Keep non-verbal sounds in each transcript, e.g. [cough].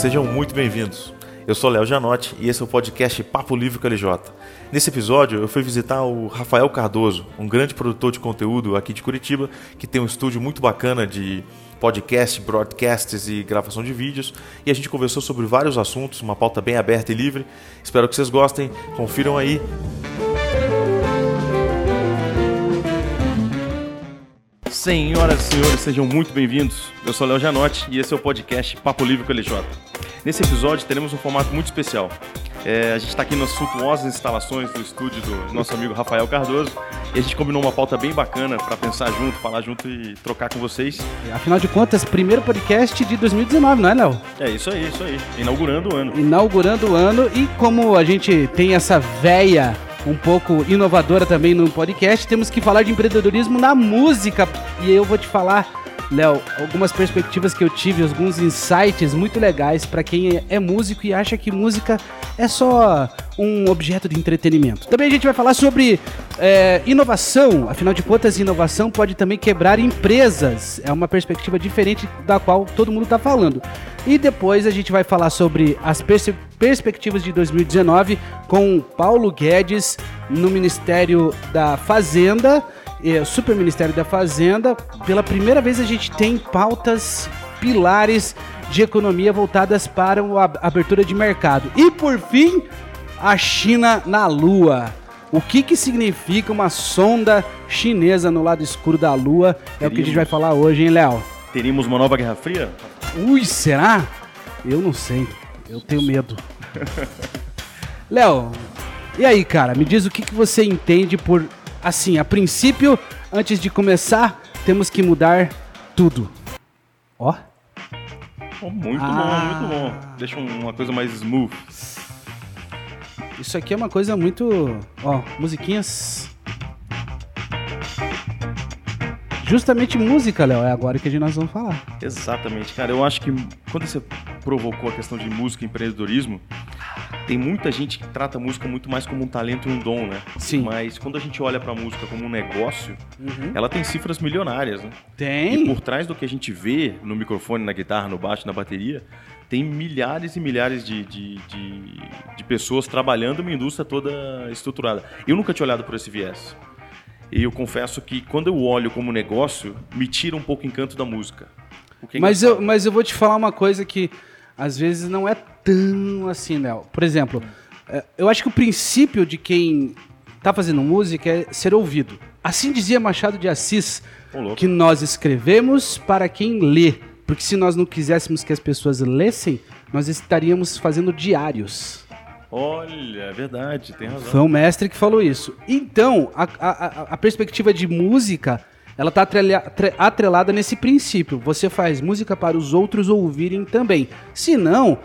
sejam muito bem-vindos. Eu sou Léo Janotti e esse é o podcast Papo Livre com LJ. Nesse episódio, eu fui visitar o Rafael Cardoso, um grande produtor de conteúdo aqui de Curitiba, que tem um estúdio muito bacana de podcast, broadcasts e gravação de vídeos. E a gente conversou sobre vários assuntos, uma pauta bem aberta e livre. Espero que vocês gostem. Confiram aí. Senhoras e senhores, sejam muito bem-vindos. Eu sou Léo Janotti e esse é o podcast Papo Livre com LJ. Nesse episódio teremos um formato muito especial. É, a gente está aqui nas suntuosas instalações do estúdio do nosso amigo Rafael Cardoso e a gente combinou uma pauta bem bacana para pensar junto, falar junto e trocar com vocês. Afinal de contas, primeiro podcast de 2019, não é, Léo? É isso aí, isso aí. Inaugurando o ano. Inaugurando o ano e como a gente tem essa véia um pouco inovadora também no podcast, temos que falar de empreendedorismo na música. E eu vou te falar, Léo, algumas perspectivas que eu tive, alguns insights muito legais para quem é músico e acha que música é só um objeto de entretenimento. Também a gente vai falar sobre é, inovação, afinal de contas, inovação pode também quebrar empresas. É uma perspectiva diferente da qual todo mundo está falando. E depois a gente vai falar sobre as pers perspectivas de 2019 com Paulo Guedes no Ministério da Fazenda, eh, Super Ministério da Fazenda. Pela primeira vez a gente tem pautas pilares de economia voltadas para a abertura de mercado. E por fim, a China na Lua. O que, que significa uma sonda chinesa no lado escuro da Lua? É Teríamos. o que a gente vai falar hoje, hein, Léo? Teríamos uma nova Guerra Fria? Ui, será? Eu não sei. Eu tenho medo. Léo, e aí, cara? Me diz o que, que você entende por. Assim, a princípio, antes de começar, temos que mudar tudo. Ó. Oh, muito ah. bom, muito bom. Deixa uma coisa mais smooth. Isso aqui é uma coisa muito. Ó, musiquinhas Justamente música, Léo, é agora que nós vamos falar. Exatamente, cara. Eu acho que quando você provocou a questão de música e empreendedorismo, tem muita gente que trata a música muito mais como um talento e um dom, né? Sim. Mas quando a gente olha para a música como um negócio, uhum. ela tem cifras milionárias, né? Tem. E por trás do que a gente vê no microfone, na guitarra, no baixo, na bateria, tem milhares e milhares de, de, de, de pessoas trabalhando uma indústria toda estruturada. Eu nunca tinha olhado por esse viés. E eu confesso que quando eu olho como negócio, me tira um pouco o encanto da música. É mas, eu, mas eu vou te falar uma coisa que às vezes não é tão assim, Léo. Por exemplo, é, eu acho que o princípio de quem está fazendo música é ser ouvido. Assim dizia Machado de Assis, que nós escrevemos para quem lê. Porque se nós não quiséssemos que as pessoas lessem, nós estaríamos fazendo diários. Olha, é verdade, tem razão. Foi um mestre que falou isso. Então, a, a, a perspectiva de música, ela está atrelada nesse princípio. Você faz música para os outros ouvirem também. Se não,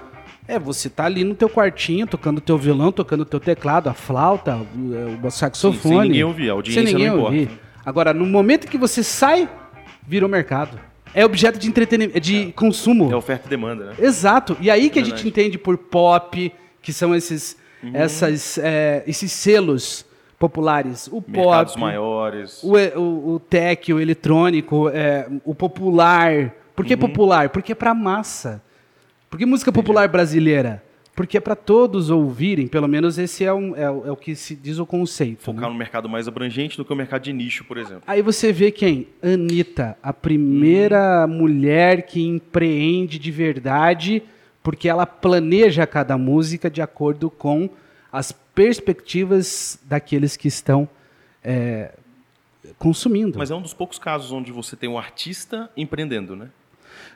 é, você tá ali no teu quartinho, tocando teu violão, tocando teu teclado, a flauta, o, o saxofone. Sim, sem ninguém ouvir, a audiência sem ninguém não importa. Ouvir. Agora, no momento que você sai, vira o mercado. É objeto de entretenimento, de é, consumo. É oferta e demanda, né? Exato. E aí que é a gente entende por pop, que são esses, essas, é, esses selos populares. O Mercados pop, maiores. O, o, o tech, o eletrônico, é, o popular. Por que uhum. popular? Porque é para massa. Por que música popular brasileira? Porque é para todos ouvirem, pelo menos esse é, um, é, é, o que se diz o conceito. Focar né? no mercado mais abrangente do que o mercado de nicho, por exemplo. Aí você vê quem? Anitta, a primeira uhum. mulher que empreende de verdade porque ela planeja cada música de acordo com as perspectivas daqueles que estão é, consumindo. Mas é um dos poucos casos onde você tem um artista empreendendo, né?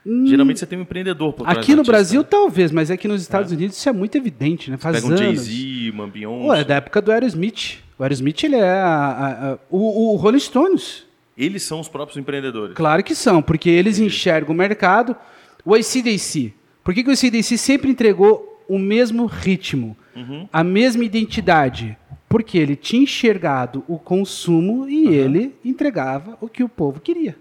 Hum, Geralmente você tem um empreendedor por trás Aqui no artista, Brasil, né? talvez, mas aqui nos Estados é. Unidos isso é muito evidente, né? Faz Pega um Jay-Z, uma Beyoncé. Ué, é da época do Aerosmith. O Aerosmith, ele é a, a, a, o, o Rolling Stones. Eles são os próprios empreendedores. Claro que são, porque eles Entendi. enxergam o mercado. O ACDC, por que, que o CDC sempre entregou o mesmo ritmo, uhum. a mesma identidade? Porque ele tinha enxergado o consumo e uhum. ele entregava o que o povo queria.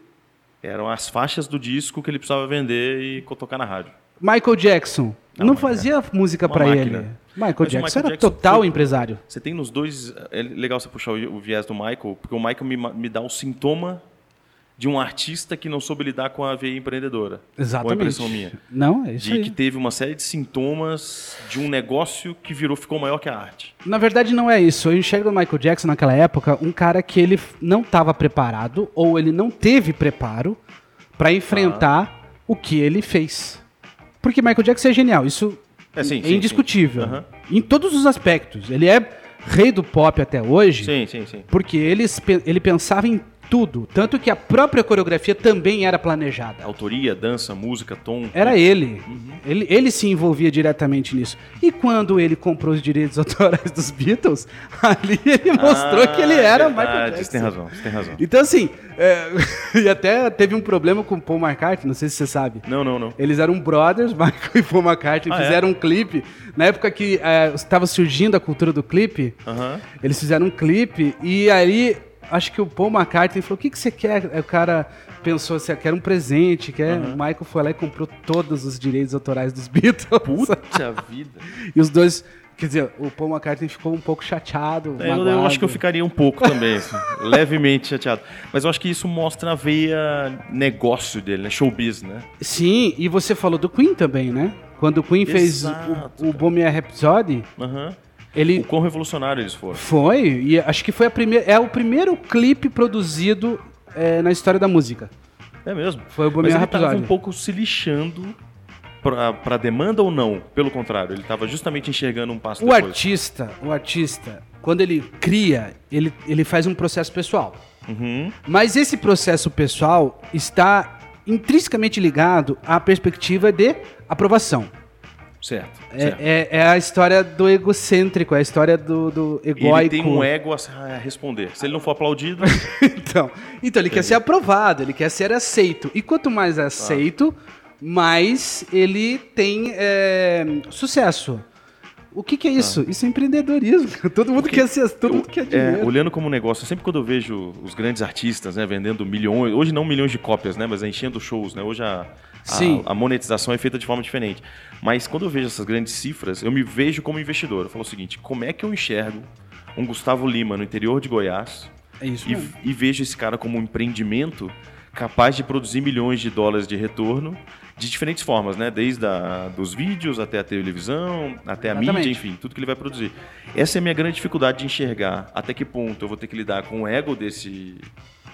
Eram as faixas do disco que ele precisava vender e tocar na rádio. Michael Jackson não, não fazia música para ele. Michael Jackson, Michael era Jackson total empresário. Você tem nos dois. É legal você puxar o, o viés do Michael, porque o Michael me, me dá o sintoma de um artista que não soube lidar com a veia empreendedora. Exatamente. Ou a impressão minha. Não, é isso De aí. que teve uma série de sintomas de um negócio que virou, ficou maior que a arte. Na verdade, não é isso. Eu enxergo o Michael Jackson naquela época um cara que ele não estava preparado ou ele não teve preparo para enfrentar o que ele fez. Porque Michael Jackson é genial, isso É, sim, é indiscutível. sim. Aham. Em todos os aspectos. Ele é rei do pop até hoje. Sim, sim, sim. Porque ele, ele pensava em tudo. Tanto que a própria coreografia também era planejada. Autoria, dança, música, tom. Era ele. Uhum. ele. Ele se envolvia diretamente nisso. E quando ele comprou os direitos [laughs] autorais dos Beatles, ali ele mostrou que ele era Ah, Michael Jackson. Você tem razão, você tem razão. Então, assim, é, [laughs] e até teve um problema com o Paul McCartney, não sei se você sabe. Não, não, não. Eles eram brothers, [laughs] Michael e Paul McCartney, Ah, é? fizeram um clipe. Na época que é, estava surgindo a cultura do clipe, Aham. eles fizeram um clipe e aí acho que o Paul McCartney falou: o que, que você quer? Aí O cara pensou assim: quer um presente, quer. O Michael foi lá e comprou todos os direitos autorais dos Beatles. Puta [laughs] vida. E os dois. Quer dizer, o Paul McCartney ficou um pouco chateado. É, eu, acho que eu ficaria um pouco também, assim, [laughs] levemente chateado. Mas eu acho que isso mostra a veia negócio dele, né? Showbiz, né? Sim, e você falou do Queen também, né? Quando o Queen fez Exato, o, o Bohemian Rhapsody, Aham. Ele O quão revolucionário eles foram. foi, e acho que foi a primeira, é o primeiro clipe produzido é, na história da música. É mesmo. Foi o Mas Bohemian ele tava Rhapsody. um pouco se lixando pra, pra demanda ou não. Pelo contrário, ele tava justamente enxergando um passo O depois. artista, o artista, quando ele cria, ele, ele faz um processo pessoal. Uhum. Mas esse processo pessoal está intrinsecamente ligado à perspectiva de aprovação. Certo. É, certo. é- é a história do egocêntrico, é a história do, do egóico. Ele tem um ego a responder. Se ele não for aplaudido, [laughs] então, então, ele quer ser aprovado, ele quer ser aceito. E quanto mais é aceito, mais ele tem é, sucesso. O que, que é isso? Isso é empreendedorismo. [laughs] Todo mundo Porque quer ser, todo eu- mundo quer é, dinheiro. olhando como negócio, sempre quando eu vejo os grandes artistas né, vendendo milhões, hoje não milhões de cópias, né, mas enchendo shows, né, hoje a- Sim. a monetização é feita de forma diferente. Mas quando eu vejo essas grandes cifras, eu me vejo como investidor. Eu falo o seguinte: como é que eu enxergo um Gustavo Lima no interior de Goiás É isso e, e vejo esse cara como um empreendimento capaz de produzir milhões de dólares de retorno de diferentes formas, né? Desde a, dos vídeos até a televisão, até a Exatamente. mídia, enfim, tudo que ele vai produzir. Essa é a minha grande dificuldade de enxergar até que ponto eu vou ter que lidar com o ego desse,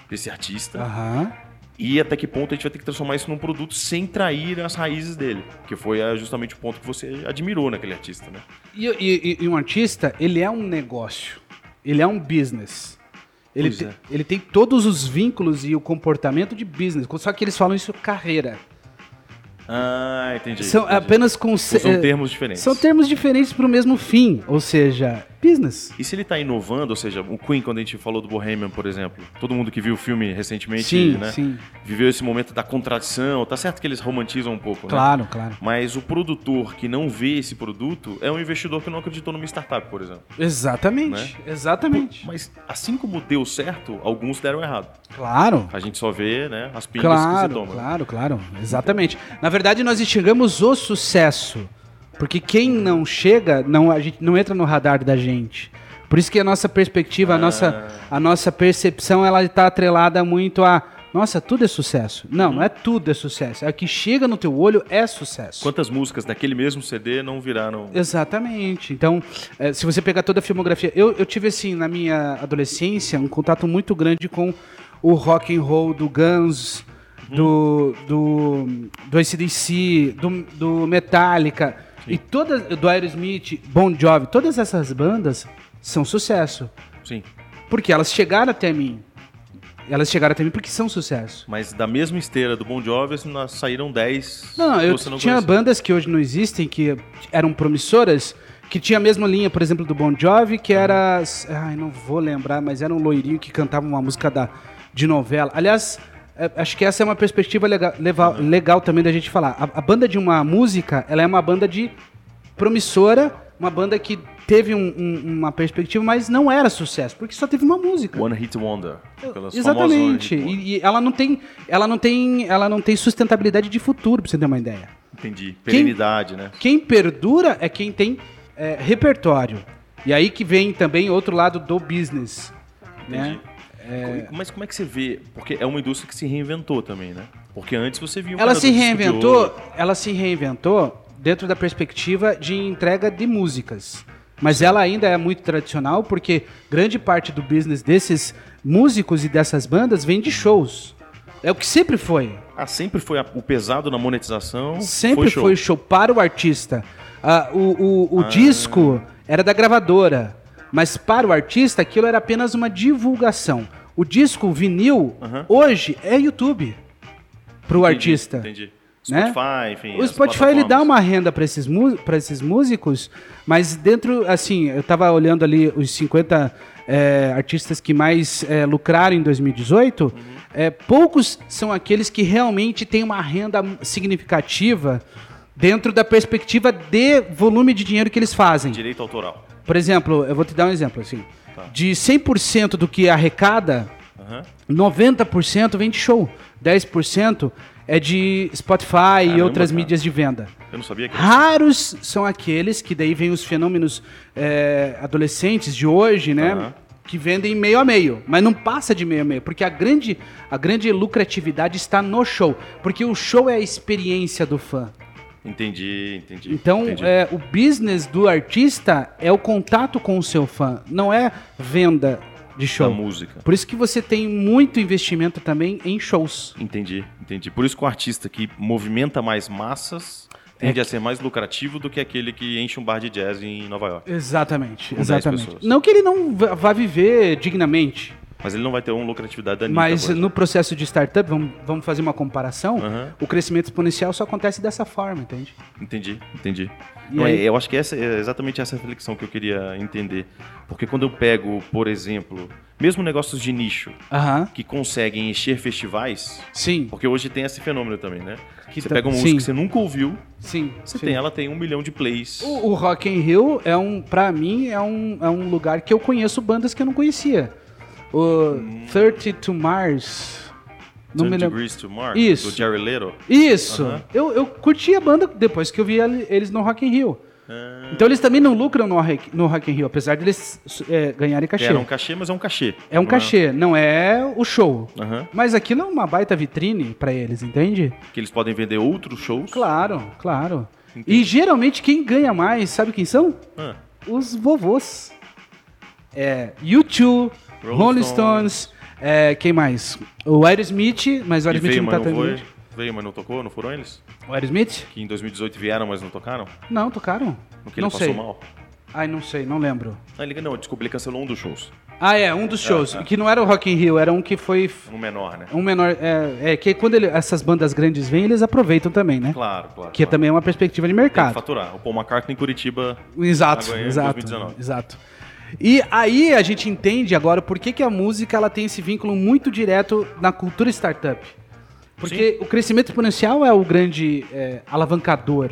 desse artista Aham. E até que ponto a gente vai ter que transformar isso num produto sem trair as raízes dele, que foi ah, justamente o ponto que você admirou naquele artista, né? E, e- e um artista, ele é um negócio. Ele é um business. Ele, te- é. ele tem todos os vínculos e o comportamento de business. Só que eles falam isso carreira. Ah, entendi. São entendi. apenas com Usam termos diferentes. São termos diferentes para o mesmo fim, ou seja, business. E se ele está inovando, ou seja, o Queen, quando a gente falou do Bohemian, por exemplo, todo mundo que viu o filme recentemente, Sim, né, sim. viveu esse momento da contradição. Tá certo que eles romantizam um pouco, né? Claro, claro. Mas o produtor que não vê esse produto é um investidor que não acreditou numa startup, por exemplo. Exatamente, exatamente. Mas assim como deu certo, alguns deram errado. Claro. A gente só vê, né, as pingas que se Claro, tomam. claro, claro. Exatamente. Na verdade, nós enxergamos o sucesso. Porque quem não chega, não, a gente não entra no radar da gente. Por isso que a nossa perspectiva, a, nossa, a nossa percepção, ela está atrelada muito a. Nossa, tudo é sucesso. Não, não é tudo é sucesso. É o que chega no teu olho é sucesso. Quantas músicas daquele mesmo CD não viraram... Exatamente. Então, eh, se você pegar toda a filmografia, eu, eu tive assim na minha adolescência um contato muito grande com o rock and roll do Guns, do do do AC/DC, do, do Metallica e todas do Aerosmith, Bon Jovi, todas essas bandas são sucesso, Sim. porque elas chegaram até mim. Elas chegaram até mim porque são sucesso. Mas da mesma esteira do Bon Jovi, nós saíram 10 Não, eu não tinha conhecia. bandas que hoje não existem, que eram promissoras, que tinha a mesma linha, por exemplo, do Bon Jovi, que era. Ai, não vou lembrar, mas era um loirinho que cantava uma música da, de novela. Aliás, acho que essa é uma perspectiva legal, leva- legal também da gente falar. A, a banda de uma música, ela é uma banda de promissora, uma banda que teve um- um- uma perspectiva, mas não era sucesso, porque só teve uma música. One Hit Wonder. Exatamente. Hit. E, e ela não tem, ela não tem, ela não tem sustentabilidade de futuro, pra você ter uma ideia. Entendi. Perenidade, né? Quem perdura é quem tem é, repertório. E aí que vem também outro lado do business. Né? Entendi. Mas como é que você vê? Porque é uma indústria que se reinventou também, né? Porque antes você via um ela se reinventou, ouro. ela se reinventou dentro da perspectiva de entrega de músicas. Mas ela ainda é muito tradicional porque grande parte do business desses músicos e dessas bandas vem de shows. É o que sempre foi. Ah, sempre foi o pesado na monetização. Sempre show. foi show para o artista. Ah, o o, o disco era da gravadora, mas para o artista aquilo era apenas uma divulgação. O disco, vinil, Aham. hoje é YouTube para o artista. Entendi. né? Spotify, enfim. O Spotify ele dá uma renda para esses, pra esses músicos, mas dentro, assim, eu tava olhando ali os 50 é, artistas que mais é, lucraram em 2018, Uhum. é, poucos são aqueles que realmente têm uma renda significativa dentro da perspectiva de volume de dinheiro que eles fazem. Direito autoral. Por exemplo, eu vou te dar um exemplo, assim, Tá. de 100% do que arrecada, Aham. 90% vem de show, 10% é de Spotify e Caramba, outras cara. mídias de venda. Eu não sabia que Raros são aqueles que daí vem os fenômenos é, adolescentes de hoje, né? Aham. Que vendem meio a meio, mas não passa de meio a meio, porque a grande, a grande lucratividade está no show, porque o show é a experiência do fã. Entendi, entendi. Então, entendi. é, o business do artista é o contato com o seu fã, não é venda de da show. música. Por isso que você tem muito investimento também em shows. Entendi, entendi. Por isso que o artista que movimenta mais massas tende a ser mais lucrativo do que aquele que enche um bar de jazz em Nova York. Exatamente, Com 10 exatamente. Não que ele não vá viver dignamente, Mas ele não vai ter uma lucratividade da Anitta, mas no processo de startup, vamos, vamos fazer uma comparação, Aham. o crescimento exponencial só acontece dessa forma, entende? Entendi, entendi. Não, Eu acho que essa é exatamente essa reflexão que eu queria entender. Porque quando eu pego, por exemplo, mesmo negócios de nicho Aham, que conseguem encher festivais, sim, porque hoje tem esse fenômeno também, né? Que você tá- pega uma sim. música que você nunca ouviu, sim. você sim. tem, ela tem um milhão de plays. O, o Rock in Rio é um, pra mim, é um, é um lugar que eu conheço bandas que eu não conhecia. O 30 to Mars. Não 10 me lembro. Degrees to Mars, Isso. do Jerry Little. Isso. Eu, eu curti a banda depois que eu vi ele- eles no Rock in Rio. Ah, Então eles também não lucram no, Rock- no Rock in Rio, apesar de eles é, ganharem cachê. Era um cachê, mas é um cachê. É um Não cachê, não é o show. Aham. Mas aquilo é uma baita vitrine pra eles, entende? Que eles podem vender outros shows. Claro, claro. Entendi. E geralmente quem ganha mais, sabe quem são? Ah, Os vovôs. É, U2, Rolling Stones. É, quem mais? O Aerosmith, mas o Aerosmith não tá não tão foi. Veio, mas não tocou, não foram eles? O Aerosmith? Que em 2018 vieram, mas não tocaram? Não, tocaram. Porque não ele passou sei. mal? Ai, não sei, não lembro. Ah, ele, não, desculpa, ele cancelou um dos shows. Ah, é, um dos shows. é. Que não era o Rock in Rio, era um que foi Um menor, né? um menor. É, é que quando ele- essas bandas grandes vêm, eles aproveitam também, né? Claro, claro. Que claro. também é uma perspectiva de Tem que mercado. faturar. O Paul McCartney em Curitiba. Exato, exato, 2019. exato. E aí a gente entende agora por que, que a música ela tem esse vínculo muito direto na cultura startup. Porque o crescimento exponencial é o grande é, alavancador,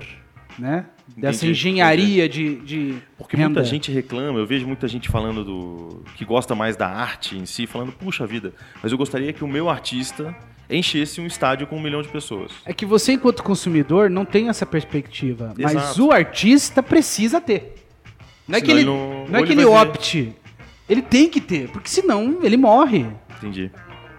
né? Dessa Entendi, engenharia de, de Porque renda. muita gente reclama, eu vejo muita gente falando do. que gosta mais da arte em si, falando, puxa vida, mas eu gostaria que o meu artista enchesse um estádio com um milhão de pessoas. É que você, enquanto consumidor, não tem essa perspectiva. Mas Exato. o artista precisa ter. Não é que Senão ele, ele não- não é que ele opte. Ele tem que ter, porque senão ele morre. Entendi.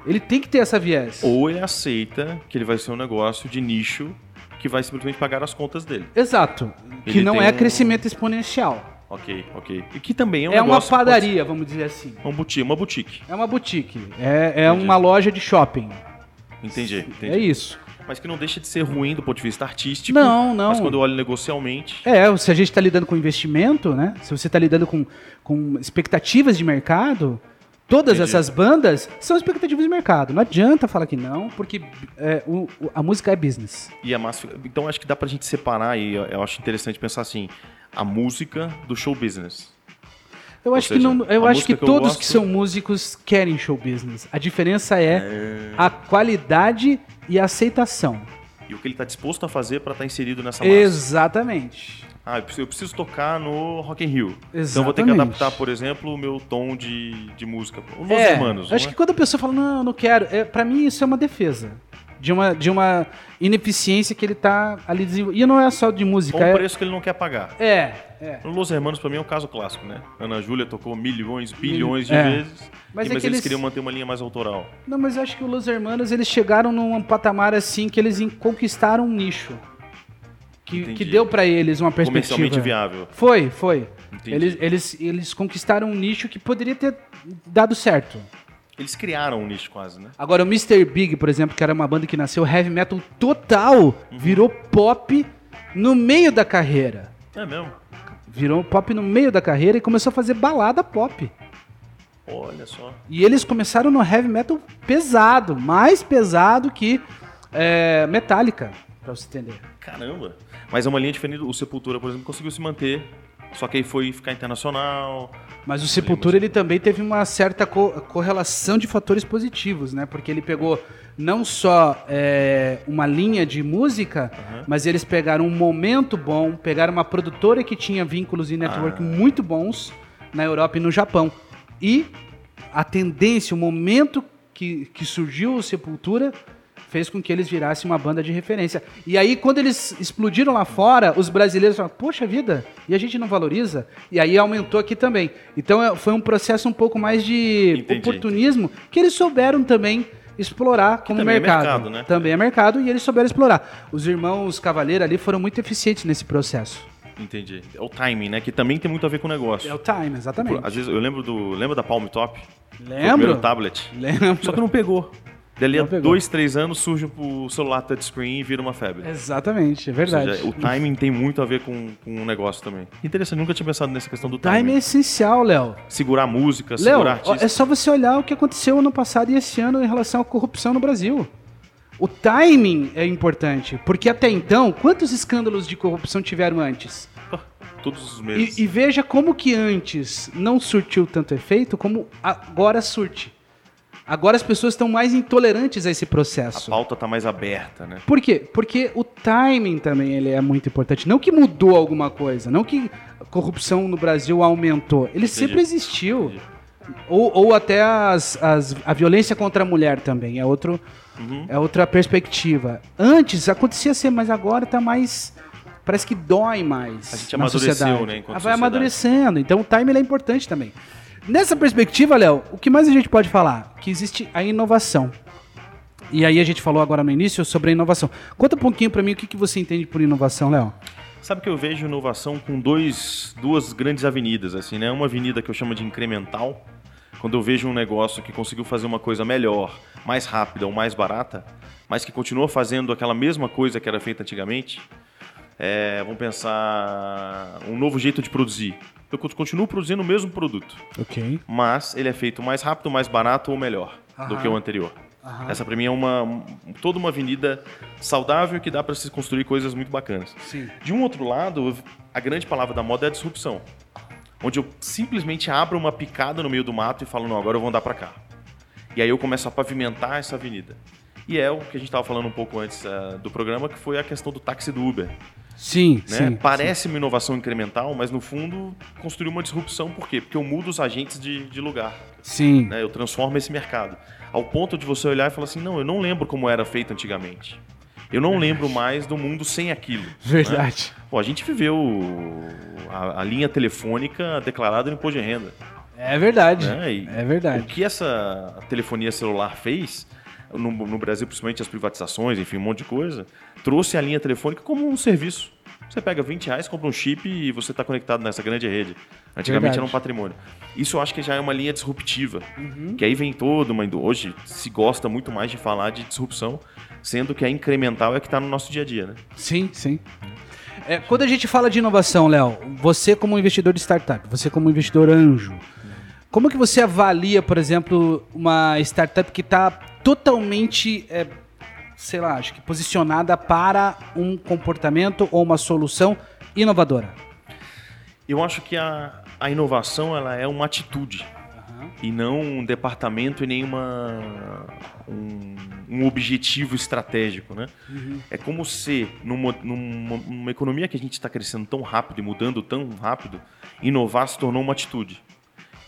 Ele tem que ter essa viés. Ou ele aceita que ele vai ser um negócio de nicho que vai simplesmente pagar as contas dele. Exato. Que Ele não tem é um- crescimento exponencial. Ok, ok. E que também é um É, uma que pode padaria, vamos dizer assim. ser- Um boutique, uma boutique. É uma boutique. É, é uma loja de shopping. Entendi, entendi. É isso. Mas que não deixa de ser ruim do ponto de vista artístico. Não, não. Mas quando eu olho negocialmente. É, se a gente está lidando com investimento, né? Se você está lidando com, com expectativas de mercado, todas Entendi. essas bandas são expectativas de mercado. Não adianta falar que não, porque é, o- a música é business. E a massa. Então acho que dá pra gente separar, e eu acho interessante pensar assim: a música do show business. Eu acho seja, que não, eu acho que que todos gosto- que são músicos querem show business. A diferença é a qualidade e a aceitação. E o que ele tá disposto a fazer pra estar inserido nessa massa. Exatamente. Ah, eu preciso, eu preciso tocar no Rock in Rio. Então eu vou ter que Exatamente. adaptar, por exemplo, o meu tom de, de música. Os É, Hermanos. acho não que quando a pessoa fala, não, eu não quero, é, para mim isso é uma defesa de uma, de uma ineficiência que ele tá ali desenvolvendo. E não é só de música. Ou um é... preço que ele não quer pagar. É, é. O Los Hermanos, pra mim, é um caso clássico, né? Ana Júlia tocou milhões, bilhões de É. vezes, Mas e- é mas que eles queriam manter uma linha mais autoral. Não, mas eu acho que os Los Hermanos, eles chegaram num patamar assim que eles conquistaram um nicho. Que, que deu pra eles uma Comercialmente perspectiva. viável. Foi, foi. Entendi. Eles, eles, eles conquistaram um nicho que poderia ter dado certo. Eles criaram um nicho quase, né? Agora, o Mr. Big, por exemplo, que era uma banda que nasceu heavy metal total, virou pop no meio da carreira. É mesmo? Virou pop no meio da carreira e começou a fazer balada pop. Olha só. E eles começaram no heavy metal pesado, mais pesado que é, Metallica, pra você entender. Caramba. Mas é uma linha diferente. O Sepultura, por exemplo, conseguiu se manter. Só que aí foi ficar internacional. Mas o Sepultura ele também teve uma certa co- correlação de fatores positivos, né? Porque ele pegou não só é, uma linha de música, mas eles pegaram um momento bom, pegaram uma produtora que tinha vínculos e network muito bons na Europa e no Japão. E a tendência, o momento que, que surgiu o Sepultura fez com que eles virassem uma banda de referência. E aí, quando eles explodiram lá fora, os brasileiros falaram, poxa vida, e a gente não valoriza? E aí aumentou aqui também. Então é- foi um processo um pouco mais de Entendi, oportunismo que eles souberam também explorar como também é mercado. mercado, né? Também é mercado e eles souberam explorar. Os irmãos Cavaleiro ali foram muito eficientes nesse processo. Entendi. É o timing, né? Que também tem muito a ver com o negócio. É o time, exatamente. Às vezes eu lembro do. Lembra da Palm Top? Lembro? primeiro tablet. Lembro. Só que não pegou. Dali a dois, três anos surge o celular touchscreen e vira uma febre. Exatamente, é Ou verdade. seja, o timing tem muito a ver com, com o negócio também. Interessante, nunca tinha pensado nessa questão do Time timing. é essencial, Léo. Segurar música, Léo, segurar artista. é só você olhar o que aconteceu ano passado e esse ano em relação à corrupção no Brasil. O timing é importante, porque até então, quantos escândalos de corrupção tiveram antes? Todos os meses. E, e veja como que antes não surtiu tanto efeito, como agora surte. Agora as pessoas estão mais intolerantes a esse A processo. pauta tá mais aberta, né? Por quê? Porque o timing também ele é muito importante. Não que mudou alguma coisa, não que a corrupção no Brasil aumentou. Ele sempre existiu. Entendi. Ou, ou até as, as- a violência contra a mulher também. É, outro, Uhum. é outra perspectiva. Antes acontecia assim, mas agora tá mais. Parece que dói mais. A gente amadureceu, sociedade. né, Vai sociedade. amadurecendo. Então o time ele é importante também. Nessa perspectiva, Léo, o que mais a gente pode falar? Que existe a inovação. E aí a gente falou agora no início sobre a inovação. Conta um pouquinho pra mim o que, que você entende por inovação, Léo. Sabe que eu vejo inovação com dois, duas grandes avenidas, assim, né? Uma avenida que eu chamo de incremental, quando eu vejo um negócio que conseguiu fazer uma coisa melhor, mais rápida ou mais barata, mas que continua fazendo aquela mesma coisa que era feita antigamente. É, vamos pensar um novo jeito de produzir. Eu continuo produzindo o mesmo produto, Ok. mas ele é feito mais rápido, mais barato ou melhor do Aham. que o anterior. Aham. Essa pra mim é uma um- toda uma avenida saudável que dá para se construir coisas muito bacanas. Sim. De um outro lado, a grande palavra da moda é a disrupção. Onde eu simplesmente abro uma picada no meio do mato e falo, não, agora eu vou andar para cá. E aí eu começo a pavimentar essa avenida. E é o que a gente estava falando um pouco antes eh, do programa, que foi a questão do táxi do Uber. Sim, Né? sim. Parece uma inovação incremental, mas no fundo construiu uma disrupção. Por quê? Porque eu mudo os agentes de, de lugar. Sim. né? Eu transformo esse mercado. Ao ponto de você olhar e falar assim, não, eu não lembro como era feito antigamente. Eu não lembro mais do mundo sem aquilo. [laughs] né? Verdade. Pô, a gente viveu a, a linha telefônica declarada no imposto de renda. É verdade. Né? É O verdade. que essa telefonia celular fez, no, no Brasil, principalmente as privatizações, enfim, um monte de coisa, trouxe a linha telefônica como um serviço. Você pega 20 reais, compra um chip e você está conectado nessa grande rede. Antigamente Verdade. era um patrimônio. Isso eu acho que já é uma linha disruptiva. Uhum. Que aí vem toda uma. indú- Hoje se gosta muito mais de falar de disrupção, sendo que a incremental é que está no nosso dia a dia, né? Sim, sim. É, quando a gente fala de inovação, Léo, você como investidor de startup, você como investidor anjo, como que você avalia, por exemplo, uma startup que está totalmente, é, sei lá, acho que posicionada para um comportamento ou uma solução inovadora? Eu acho que a, a inovação ela é uma atitude e não um departamento e nenhuma um, um objetivo estratégico, né? É como se numa, numa, numa economia que a gente está crescendo tão rápido e mudando tão rápido, inovar se tornou uma atitude.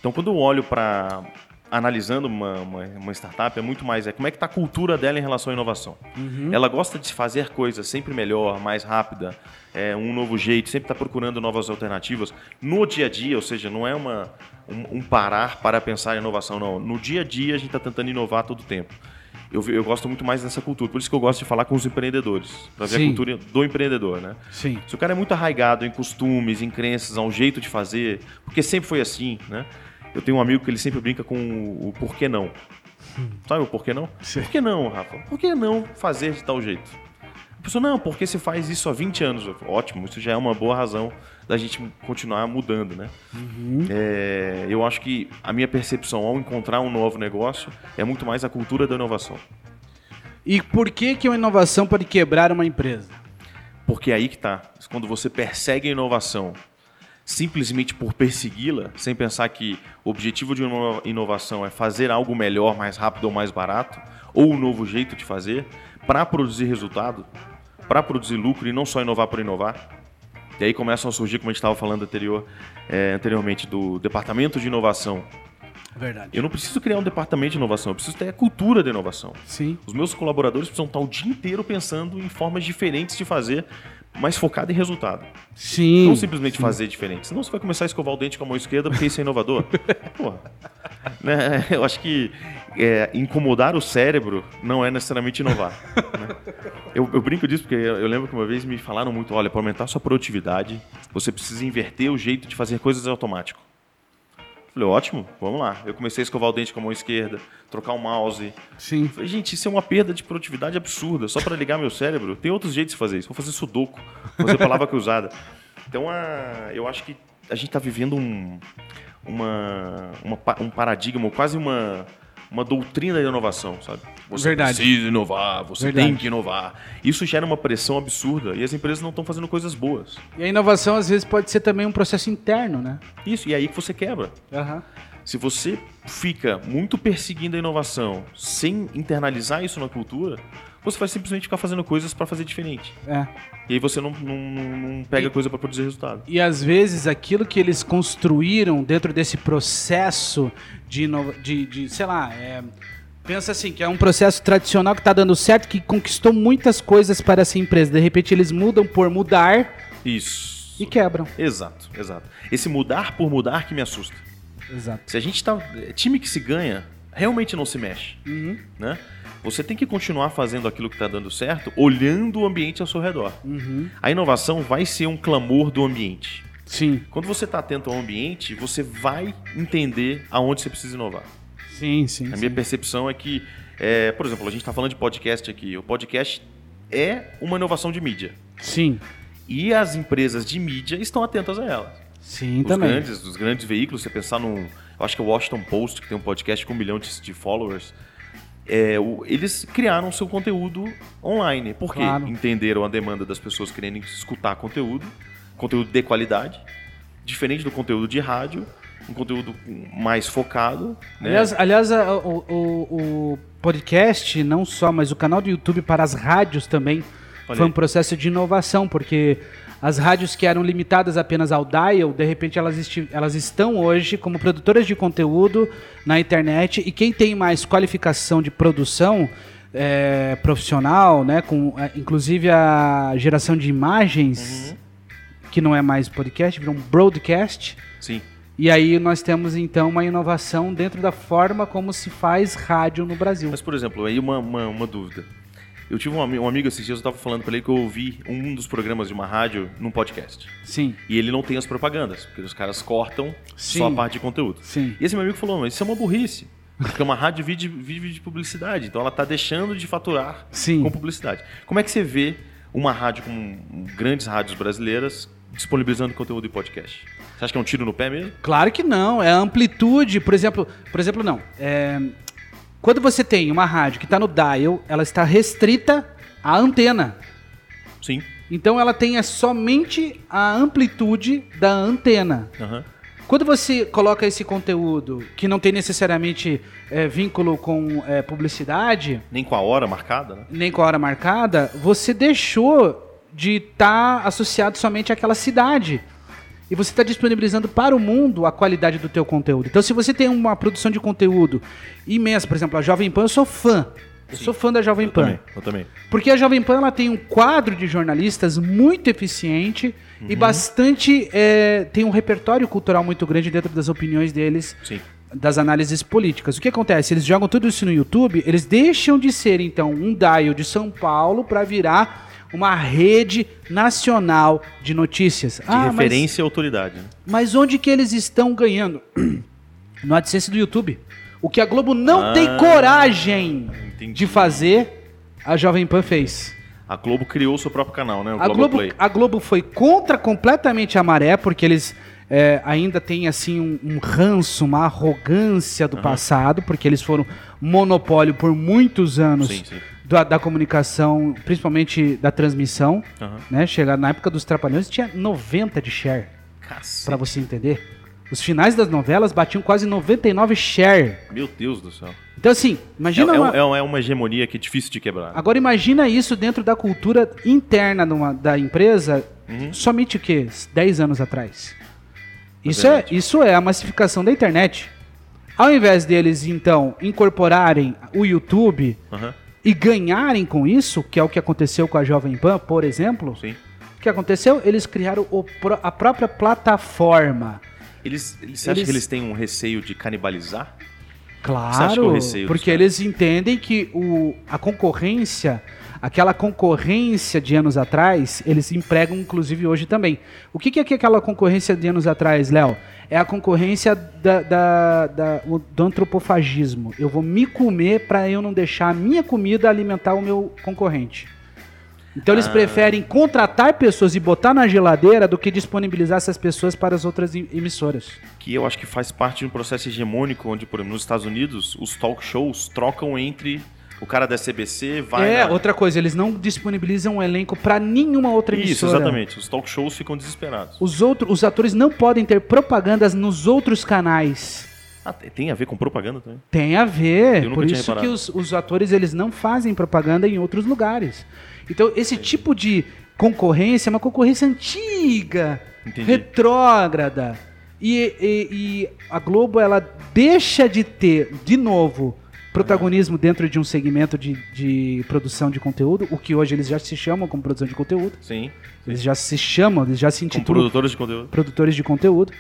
Então, quando eu olho para analisando uma, uma, uma, startup, é muito mais é como é que está a cultura dela em relação à inovação. Uhum. Ela gosta de fazer coisas sempre melhor, mais rápida, é, um novo jeito, sempre está procurando novas alternativas. No dia a dia, ou seja, não é uma, um, um parar para pensar em inovação, não. No dia a dia, a gente está tentando inovar todo o tempo. Eu, eu, gosto muito mais dessa cultura. Por isso que eu gosto de falar com os empreendedores. Para ver Sim. a cultura do empreendedor, né? Sim. Se o cara é muito arraigado em costumes, em crenças, a um jeito de fazer, porque sempre foi assim, né? Eu tenho um amigo que ele sempre brinca com o, o porquê não. Sabe o porquê não? Sim. Por que não, Rafa? Por que não fazer de tal jeito? A pessoa, não, porque se faz isso há 20 anos. Ótimo, isso já é uma boa razão da gente continuar mudando, né? Uhum. É, eu acho que a minha percepção ao encontrar um novo negócio é muito mais a cultura da inovação. E por que, que uma inovação pode quebrar uma empresa? Porque é aí que está. Quando você persegue a inovação simplesmente por persegui-la, sem pensar que o objetivo de uma inovação é fazer algo melhor, mais rápido ou mais barato, ou um novo jeito de fazer, para produzir resultado, para produzir lucro e não só inovar por inovar. E aí começam a surgir, como a gente estava falando anterior, é, anteriormente, do departamento de inovação. Verdade. Eu não preciso criar um departamento de inovação, eu preciso ter a cultura da inovação. Sim. Os meus colaboradores precisam estar o dia inteiro pensando em formas diferentes de fazer mais focado em resultado. Sim. Não simplesmente sim. fazer diferente. Senão você vai começar a escovar o dente com a mão esquerda porque isso é inovador. [laughs] Porra. Né? Eu acho que é, incomodar o cérebro não é necessariamente inovar. Né? Eu, eu, brinco disso porque eu lembro que uma vez me falaram muito: olha, para aumentar sua produtividade, você precisa inverter o jeito de fazer coisas automático. Falei, ótimo, vamos lá. Eu comecei a escovar o dente com a mão esquerda, trocar o mouse. Sim. Falei, gente, isso é uma perda de produtividade absurda. Só para ligar meu cérebro, tem outros jeitos de fazer isso. Vou fazer sudoku, vou fazer palavra cruzada. [laughs] Então, a, eu acho que a gente está vivendo um, uma, uma, um paradigma, quase uma uma doutrina da inovação, sabe? Você Verdade. precisa inovar, você Verdade. tem que inovar. Isso gera uma pressão absurda e as empresas não estão fazendo coisas boas. E a inovação, às vezes, pode ser também um processo interno, né? Isso, e é aí que você quebra. Uhum. Se você fica muito perseguindo a inovação sem internalizar isso na cultura, você vai simplesmente ficar fazendo coisas para fazer diferente. É. E aí você não, não, não pega e, coisa para produzir resultado. E às vezes aquilo que eles construíram dentro desse processo de, de, de sei lá, é, pensa assim, que é um processo tradicional que está dando certo, que conquistou muitas coisas para essa empresa. De repente eles mudam por mudar. Isso. E quebram. Exato, exato. Esse mudar por mudar que me assusta. Exato. Se a gente tá. Time que se ganha, realmente não se mexe. Uhum. Né? Você tem que continuar fazendo aquilo que está dando certo, olhando o ambiente ao seu redor. Uhum. A inovação vai ser um clamor do ambiente. Sim. Quando você está atento ao ambiente, você vai entender aonde você precisa inovar. Sim, sim. A sim. minha percepção é que, é, por exemplo, a gente está falando de podcast aqui. O podcast é uma inovação de mídia. Sim. E as empresas de mídia estão atentas a ela. Sim, os também. Grandes, os grandes veículos, você pensar num. Eu acho que é o Washington Post, que tem um podcast com um milhão de, de followers. É, o, eles criaram seu conteúdo online. Por quê? Claro. Entenderam a demanda das pessoas querendo escutar conteúdo conteúdo de qualidade, diferente do conteúdo de rádio, um conteúdo mais focado. Né? Aliás, aliás o, o, o, podcast, não só, mas o canal do YouTube para as rádios também Olha foi um processo de inovação, porque as rádios que eram limitadas apenas ao dial, de repente elas, elas estão hoje como produtoras de conteúdo na internet e quem tem mais qualificação de produção é, profissional, né, com é, inclusive a geração de imagens. Uhum que não é mais podcast, virou um broadcast. Sim. E aí nós temos então uma inovação dentro da forma como se faz rádio no Brasil. Mas, por exemplo, aí uma, uma, uma dúvida. Eu tive um, um, amigo esses dias, eu estava falando para ele que eu ouvi um dos programas de uma rádio num podcast. Sim. E ele não tem as propagandas, porque os caras cortam Sim. só a parte de conteúdo. Sim. E esse meu amigo falou, mas isso é uma burrice. Porque uma rádio vive, vive de publicidade, então ela está deixando de faturar Sim. com publicidade. Como é que você vê uma rádio como grandes rádios brasileiras disponibilizando conteúdo em podcast? Você acha que é um tiro no pé mesmo? Claro que não. É a amplitude, por exemplo, por exemplo, não. É, quando você tem uma rádio que está no dial, ela está restrita à antena. Sim. Então ela tem somente a amplitude da antena. Uhum. Quando você coloca esse conteúdo que não tem necessariamente é, vínculo com é, publicidade. Nem com a hora marcada, né? Nem com a hora marcada, você deixou de estar tá associado somente àquela cidade. E você está disponibilizando para o mundo a qualidade do teu conteúdo. Então, se você tem uma produção de conteúdo imensa, por exemplo, a Jovem Pan, eu sou fã. Eu sou fã da Jovem Eu Pan. também, eu também. Porque a Jovem Pan ela tem um quadro de jornalistas muito eficiente e Uhum. bastante. é, tem um repertório cultural muito grande dentro das opiniões deles, Sim. das análises políticas. O que acontece? Eles jogam tudo isso no YouTube, eles deixam de ser, então, um dial de São Paulo para virar uma rede nacional de notícias. De Ah, mas- referência e autoridade. né? mas onde que eles estão ganhando? No AdSense do YouTube. O que a Globo não Ah, tem coragem entendi. de fazer, a Jovem Pan fez. A Globo criou seu próprio canal, né? O A Globo, a Globo foi contra completamente a maré, porque eles é, ainda têm assim um, um ranço, uma arrogância do passado, porque eles foram monopólio por muitos anos Sim, sim. Da, da comunicação, principalmente da transmissão. Aham. Né? Chegar na época dos Trapalhões tinha 90 de share, pra você entender. Os finais das novelas batiam quase 99 share. Meu Deus do céu. Então assim, É, imagina é, uma... um- é é uma hegemonia que é difícil de quebrar. Agora imagina isso dentro da cultura interna numa- da empresa, Uhum. somente o quê? 10 anos atrás. Isso é, isso é a massificação da internet. Ao invés deles, então, incorporarem o YouTube Aham, e ganharem com isso, que é o que aconteceu com a Jovem Pan, por exemplo, Sim. o que aconteceu? Eles criaram o a própria plataforma. Eles, eles, você acha Eles- que eles têm um receio de canibalizar? Acha é Claro, porque eles entendem que o, a concorrência, aquela concorrência de anos atrás, eles empregam inclusive hoje também. O que, que é que aquela concorrência de anos atrás, Léo? É a concorrência da, da- da- do antropofagismo. Eu vou me comer para eu não deixar a minha comida alimentar o meu concorrente. Então eles Ah. preferem contratar pessoas e botar na geladeira do que disponibilizar essas pessoas para as outras em- emissoras. Que eu acho que faz parte de um processo hegemônico, onde, por exemplo, nos Estados Unidos, os talk shows trocam entre o cara da CBC, vai. é, na- outra coisa, eles não disponibilizam um elenco para nenhuma outra Isso, emissora. exatamente. Os talk shows ficam desesperados. Os, outros, os atores não podem ter propagandas nos outros canais. Ah, tem a ver com propaganda também? Tem a ver. Por isso que reparado. os, os atores eles não fazem propaganda em outros lugares. Então, esse tipo de concorrência é uma concorrência antiga, Entendi. retrógrada. E, e- e a Globo ela deixa de ter, de novo, protagonismo dentro de um segmento de, de produção de conteúdo, o que hoje eles já se chamam como produção de conteúdo. Sim. Eles já se chamam, eles já se intitulam produtores de conteúdo. produtores de conteúdo,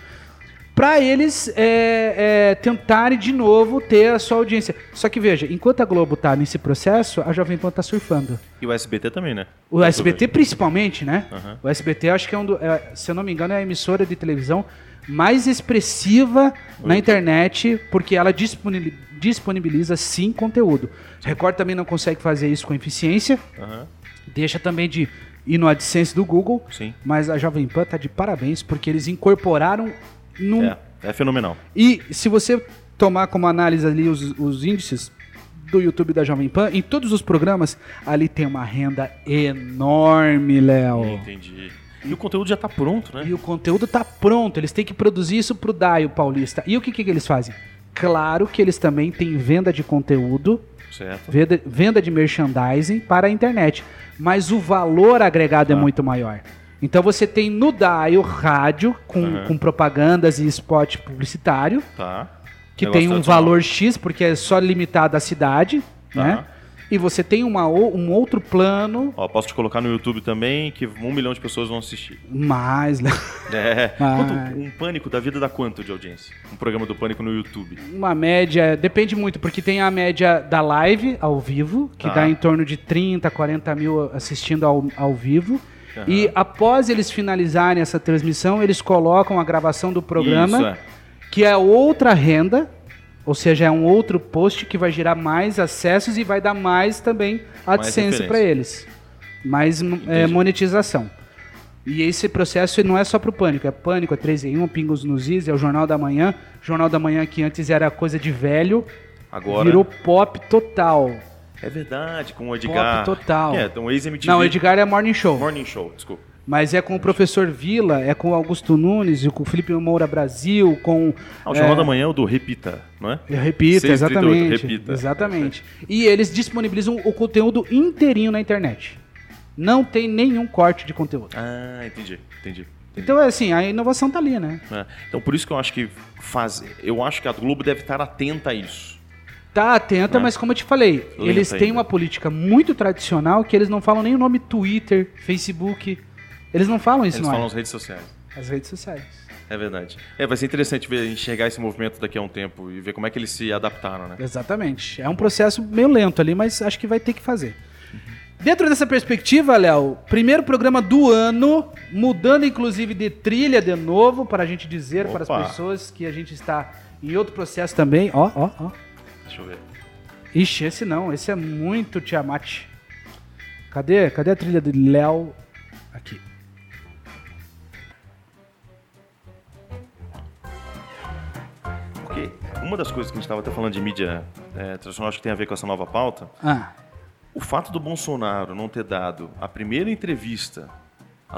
para eles é, é, tentarem de novo ter a sua audiência. Só que veja, enquanto a Globo tá nesse processo, a Jovem Pan tá surfando. E o SBT também, né? O SBT principalmente, né? Aham. O SBT acho que é um do, é, se eu não me engano é a emissora de televisão mais expressiva na internet, porque ela disponi- disponibiliza sim conteúdo. Record também não consegue fazer isso com eficiência, Aham. deixa também de ir no AdSense do Google, Sim. mas a Jovem Pan tá de parabéns porque eles incorporaram num É, é fenomenal. e se você tomar como análise ali os, os índices do YouTube da Jovem Pan, em todos os programas, ali tem uma renda enorme, Léo. Entendi. E o conteúdo já tá pronto, né? E o conteúdo tá pronto, eles têm que produzir isso pro Daio Paulista. E o que, que, que eles fazem? Claro que eles também têm venda de conteúdo, Certo. venda, venda de merchandising para a internet. Mas o valor agregado é Tá. muito maior. Então você tem no Daio rádio com, Aham. com propagandas e spot publicitário, Tá. que tem um valor X, porque é só limitado à cidade, Tá. né? E você tem uma, o- um outro plano Ó, posso te colocar no YouTube também, que um milhão de pessoas vão assistir. mais, né? [laughs] É. Quanto- um pânico da vida dá quanto de audiência? Um programa do pânico no YouTube. uma média, depende muito, porque tem a média da live ao vivo, que Tá. dá em torno de 30, 40 mil assistindo ao, ao vivo. Aham. E após eles finalizarem essa transmissão, eles colocam a gravação do programa, Isso, é. que é outra renda, ou seja, é um outro post que vai gerar mais acessos e vai dar mais também AdSense para eles. Mais é, monetização. E esse processo não é só pro Pânico, é Pânico, é 3 em 1, Pingos nos Is, é o Jornal da Manhã. Jornal da Manhã que antes era coisa de velho, Agora. virou pop total. É verdade, com o Edgar. Pop total. É, então ex-MTV. Não, o Edgar é Morning Show. Morning Show, desculpa. Mas é com o professor Vila, é com o Augusto Nunes, e com o Felipe Moura Brasil, com. Ah, o Jornal é, da Manhã é o do Repita, não é? Repito, 6h38, exatamente. repita. Exatamente. E eles disponibilizam o conteúdo inteirinho na internet. Não tem nenhum corte de conteúdo. Ah, entendi, entendi. Então, é assim, a inovação tá ali, né? É. Então por isso que eu acho que faz. Eu acho que a Globo deve estar atenta a isso. Tá atenta, É. mas como eu te falei, Lenta eles têm ainda. uma política muito tradicional que eles não falam nem o nome Twitter, Facebook. Eles não falam isso Eles no falam nas redes sociais. As redes sociais. É verdade. É, vai ser interessante ver, enxergar esse movimento daqui a um tempo e ver como é que eles se adaptaram, né? Exatamente. É um processo meio lento ali, mas acho que vai ter que fazer. Dentro dessa perspectiva, Léo, primeiro programa do ano, mudando inclusive de trilha de novo, para a gente dizer para as Opa. pessoas que a gente está em outro processo também. Ó, ó, ó. Deixa eu ver. Ixi, esse não, esse é muito Tiamat. Cadê? Cadê a trilha do Léo? Aqui. Porque uma das coisas que a gente estava até falando de mídia é, tradicional, acho que tem a ver com essa nova pauta, Ah, o fato do Bolsonaro não ter dado a primeira entrevista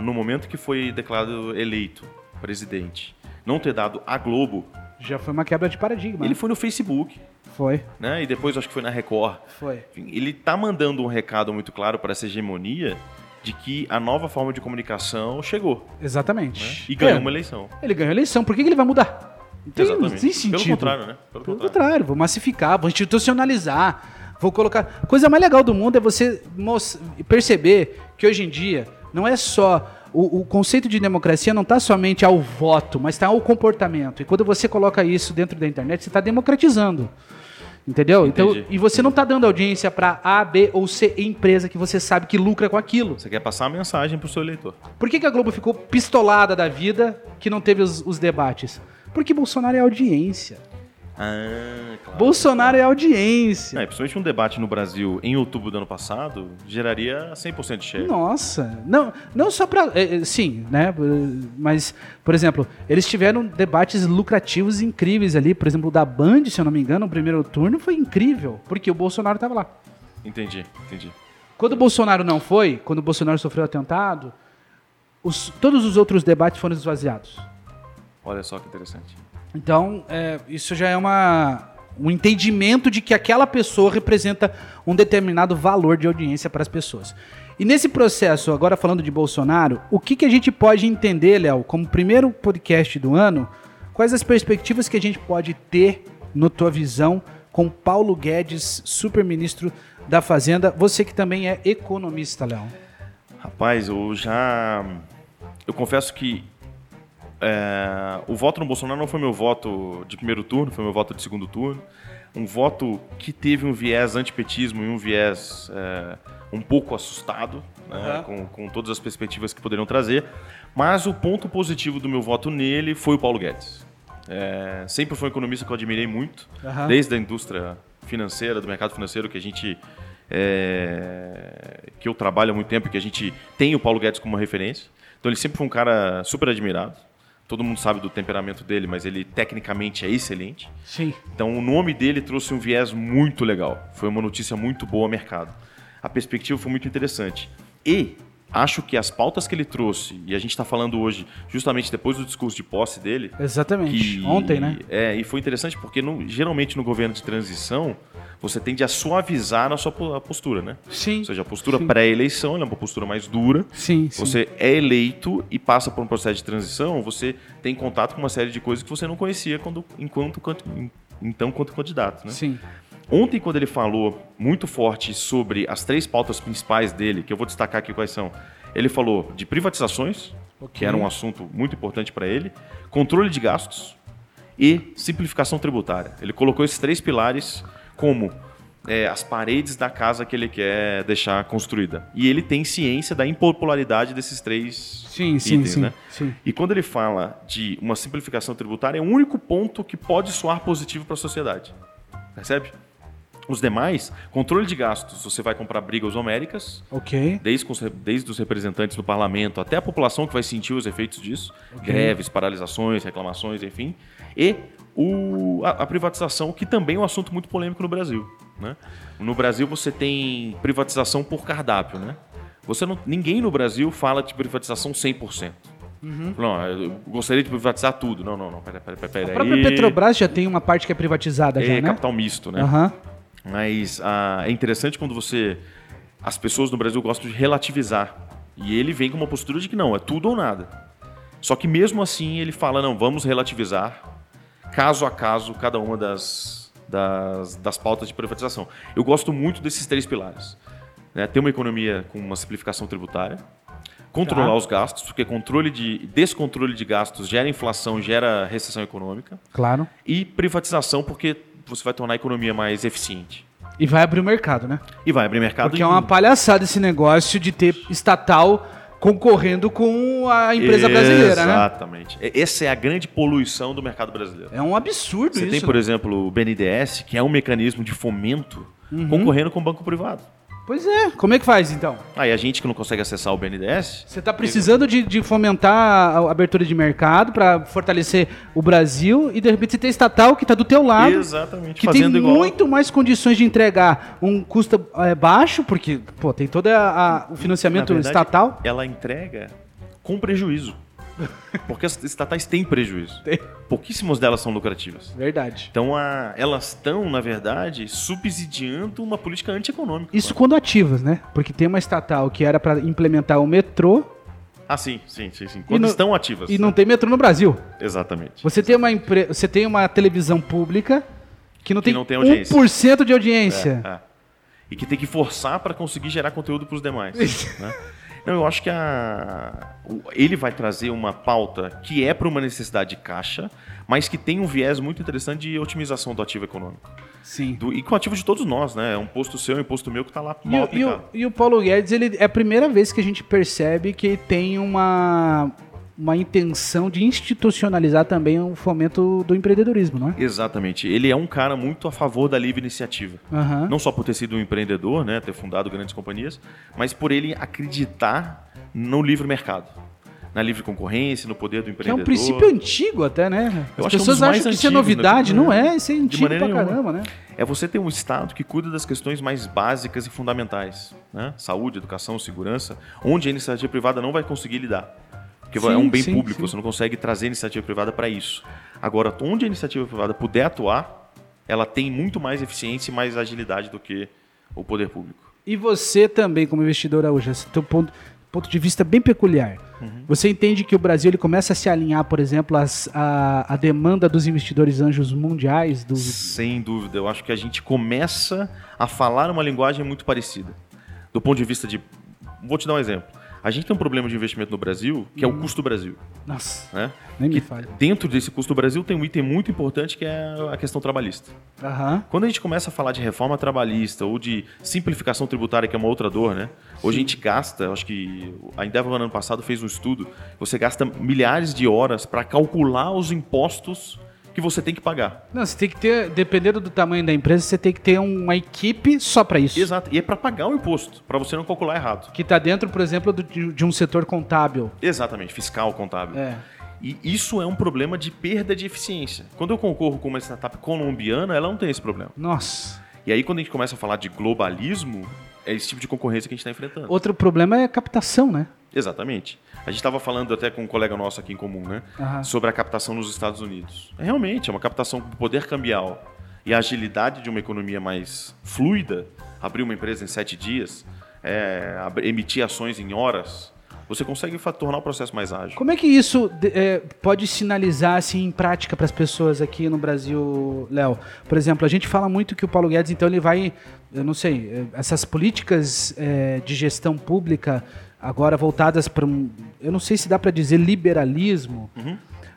no momento que foi declarado eleito presidente, não ter dado à Globo, já foi uma quebra de paradigma. ele foi no Facebook, Foi, né? E depois acho que foi na Record. foi. Enfim, ele tá mandando um recado muito claro para essa hegemonia de que a nova forma de comunicação chegou né? Exatamente. e ganhou É, uma eleição. Ele ganhou a eleição, por que, que ele vai mudar? Não tem, não tem sentido. Pelo contrário, né? Pelo, Pelo contrário. contrário, vou massificar, vou institucionalizar, vou colocar. Coisa mais legal do mundo é você perceber que hoje em dia não é só. O, o conceito de democracia não está somente ao voto, mas está ao comportamento. E quando você coloca isso dentro da internet, você está democratizando. Entendeu? Então, e você não está dando audiência para A, B ou C empresa que você sabe que lucra com aquilo. Você quer passar a mensagem pro seu eleitor. Por que, que a Globo ficou pistolada da vida que não teve os, os debates? Porque Bolsonaro é audiência. Ah, claro. Bolsonaro é audiência. É, principalmente um debate no Brasil em outubro do ano passado geraria 100% de share. Nossa, não, não só pra. é, é, sim, né? eh, Mas, por exemplo, eles tiveram debates lucrativos incríveis ali. Por exemplo, o da Band, se eu não me engano, o primeiro turno foi incrível, porque o Bolsonaro tava lá. Entendi, entendi. Quando o Bolsonaro não foi, quando o Bolsonaro sofreu atentado, os- todos os outros debates foram esvaziados. Olha só que interessante. Então, é, isso já é uma, um entendimento de que aquela pessoa representa um determinado valor de audiência para as pessoas. E nesse processo, agora falando de Bolsonaro, o que, que a gente pode entender, Léo, como primeiro podcast do ano, quais as perspectivas que a gente pode ter, na tua visão, com Paulo Guedes, super-ministro da Fazenda, você que também é economista, Léo. Rapaz, eu já. Eu confesso que é, o voto no Bolsonaro não foi meu voto de primeiro turno, foi meu voto de segundo turno. Um voto que teve um viés antipetismo e um viés é, um pouco assustado, né, Aham. com, com todas as perspectivas que poderiam trazer. Mas o ponto positivo do meu voto nele foi o Paulo Guedes. É, sempre foi um economista que eu admirei muito, Aham. desde a indústria financeira, do mercado financeiro, que a gente. é, que eu trabalho há muito tempo que a gente tem o Paulo Guedes como uma referência. Então ele sempre foi um cara super admirado. Todo mundo sabe do temperamento dele, mas ele tecnicamente é excelente. Sim. Então o nome dele trouxe um viés muito legal. Foi uma notícia muito boa ao mercado. A perspectiva foi muito interessante. E acho que as pautas que ele trouxe, e a gente está falando hoje justamente depois do discurso de posse dele, Exatamente. que- Ontem, né? É, e foi interessante porque no- geralmente no governo de transição você tende a suavizar a sua a postura, né? Sim. Ou seja, a postura pré-eleição é uma postura mais dura. Sim, sim. Você é eleito e passa por um processo de transição, você tem contato com uma série de coisas que você não conhecia quando, enquanto, então, quanto candidato, né? Sim. Ontem, quando ele falou muito forte sobre as três pautas principais dele, que eu vou destacar aqui quais são, ele falou de privatizações, Ok. que era um assunto muito importante para ele, controle de gastos e simplificação tributária. Ele colocou esses três pilares como é, as paredes da casa que ele quer deixar construída. E ele tem ciência da impopularidade desses três Sim, sim, itens, sim. né? sim. E quando ele fala de uma simplificação tributária, é o único ponto que pode soar positivo para a sociedade. Percebe? Os demais, controle de gastos, você vai comprar brigas homéricas, Ok. desde, desde os representantes do parlamento até a população que vai sentir os efeitos disso, greves, paralisações, reclamações, enfim, e o- a, a privatização, que também é um assunto muito polêmico no Brasil. Né? No Brasil você tem privatização por cardápio. Né? Você não, ninguém no Brasil fala de privatização 100%. Não, eu gostaria de privatizar tudo. Não, não, não, peraí, peraí, peraí. A própria Petrobras já tem uma parte que é privatizada, já, é né? capital misto, né? Aham. Mas ah, é interessante quando você. As pessoas no Brasil gostam de relativizar. E ele vem com uma postura de que não, é tudo ou nada. Só que mesmo assim ele fala, não, vamos relativizar caso a caso cada uma das, das, das pautas de privatização. Eu gosto muito desses três pilares. Né? Ter uma economia com uma simplificação tributária, controlar Tá. os gastos, porque controle de descontrole de gastos gera inflação, gera recessão econômica, Claro. e privatização, porque você vai tornar a economia mais eficiente. E vai abrir o mercado, né? E vai abrir mercado Porque é uma palhaçada esse negócio de ter estatal concorrendo com a empresa brasileira, né? Exatamente. Essa é a grande poluição do mercado brasileiro. É um absurdo Você isso. tem, por né? exemplo, o BNDES, que é um mecanismo de fomento, Uhum. concorrendo com o banco privado. Pois é, como é que faz então? Aí a gente que não consegue acessar o BNDES, Você está precisando de, de fomentar a abertura de mercado para fortalecer o Brasil e de repente você tem estatal que está do teu lado, exatamente, que tem igual. muito mais condições de entregar um custo é, baixo, porque pô, tem todo a- a- o financiamento Na verdade, estatal. Ela entrega com prejuízo. Porque as estatais têm prejuízo. Tem. Pouquíssimas delas são lucrativas. Verdade. Então, a- elas estão, na verdade, subsidiando uma política antieconômica. Isso quando ativas, né? Porque tem uma estatal que era para implementar o metrô Ah, sim, sim, sim. sim. Quando não- estão ativas. e não né? tem metrô no Brasil. Exatamente. Você tem uma, empre... você tem uma televisão pública que não Que tem, não tem audiência. 1% de audiência. É, é. E que tem que forçar para conseguir gerar conteúdo para os demais. [laughs] né? Não, eu acho que a... ele vai trazer uma pauta que é para uma necessidade de caixa, mas que tem um viés muito interessante de otimização do ativo econômico. Sim. Do- e com o ativo de todos nós, né? É um imposto seu, um imposto meu que está lá E, mal o- e o, e o Paulo Guedes, ele é a primeira vez que a gente percebe que tem uma, uma intenção de institucionalizar também o fomento do empreendedorismo, não é? Exatamente. Ele é um cara muito a favor da livre iniciativa. Aham. Não só por ter sido um empreendedor, né, ter fundado grandes companhias, mas por ele acreditar no livre mercado, na livre concorrência, no poder do Que é empreendedor. um princípio antigo até, né? Eu As que é um pessoas dos mais acham que isso é né? novidade. Não é, isso é antigo pra maneira nenhuma. caramba, né? É você ter um Estado que cuida das questões mais básicas e fundamentais, né? Saúde, educação, segurança, onde a iniciativa privada não vai conseguir lidar. Porque Sim, é um bem sim, público, sim. você não consegue trazer iniciativa privada para isso. Agora, onde a iniciativa privada puder atuar, ela tem muito mais eficiência e mais agilidade do que o poder público. E você também, como investidora hoje, esse teu ponto, ponto de vista bem peculiar. Uhum. Você entende que o Brasil ele começa a se alinhar, por exemplo, às- a, a demanda dos investidores anjos mundiais, do, Sem dúvida, eu acho que a gente começa a falar uma linguagem muito parecida. Do ponto de vista de. Vou te dar um exemplo. A gente tem um problema de investimento no Brasil, que é o custo Brasil. Nossa, Né? nem me Que fale. dentro desse custo Brasil tem um item muito importante que é a questão trabalhista. Aham. Quando a gente começa a falar de reforma trabalhista ou de simplificação tributária, que é uma outra dor, né? Hoje a gente gasta, acho que a Endeavor no ano passado fez um estudo, você gasta milhares de horas para calcular os impostos que você tem que pagar. Não, você tem que ter, dependendo do tamanho da empresa, você tem que ter uma equipe só para isso. Exato. E é para pagar o imposto, para você não calcular errado. Que está dentro, por exemplo, do- de, de um setor contábil. Exatamente, fiscal, contábil. É. E isso é um problema de perda de eficiência. Quando eu concorro com uma startup colombiana, ela não tem esse problema. Nossa. E aí, quando a gente começa a falar de globalismo, é esse tipo de concorrência que a gente está enfrentando. Outro problema é a captação, né? Exatamente. A gente estava falando até com um colega nosso aqui em comum, né? Aham. Sobre a captação nos Estados Unidos. É, Realmente, é uma captação com poder cambial e a agilidade de uma economia mais fluida, abrir uma empresa em sete dias, é, emitir ações em horas, você consegue tornar o processo mais ágil. Como é que isso é, pode sinalizar assim, em prática para as pessoas aqui no Brasil, Léo? Por exemplo, a gente fala muito que o Paulo Guedes, então, ele vai, eu não sei, é, essas políticas é, de gestão pública agora voltadas para um, eu não sei se dá para dizer liberalismo,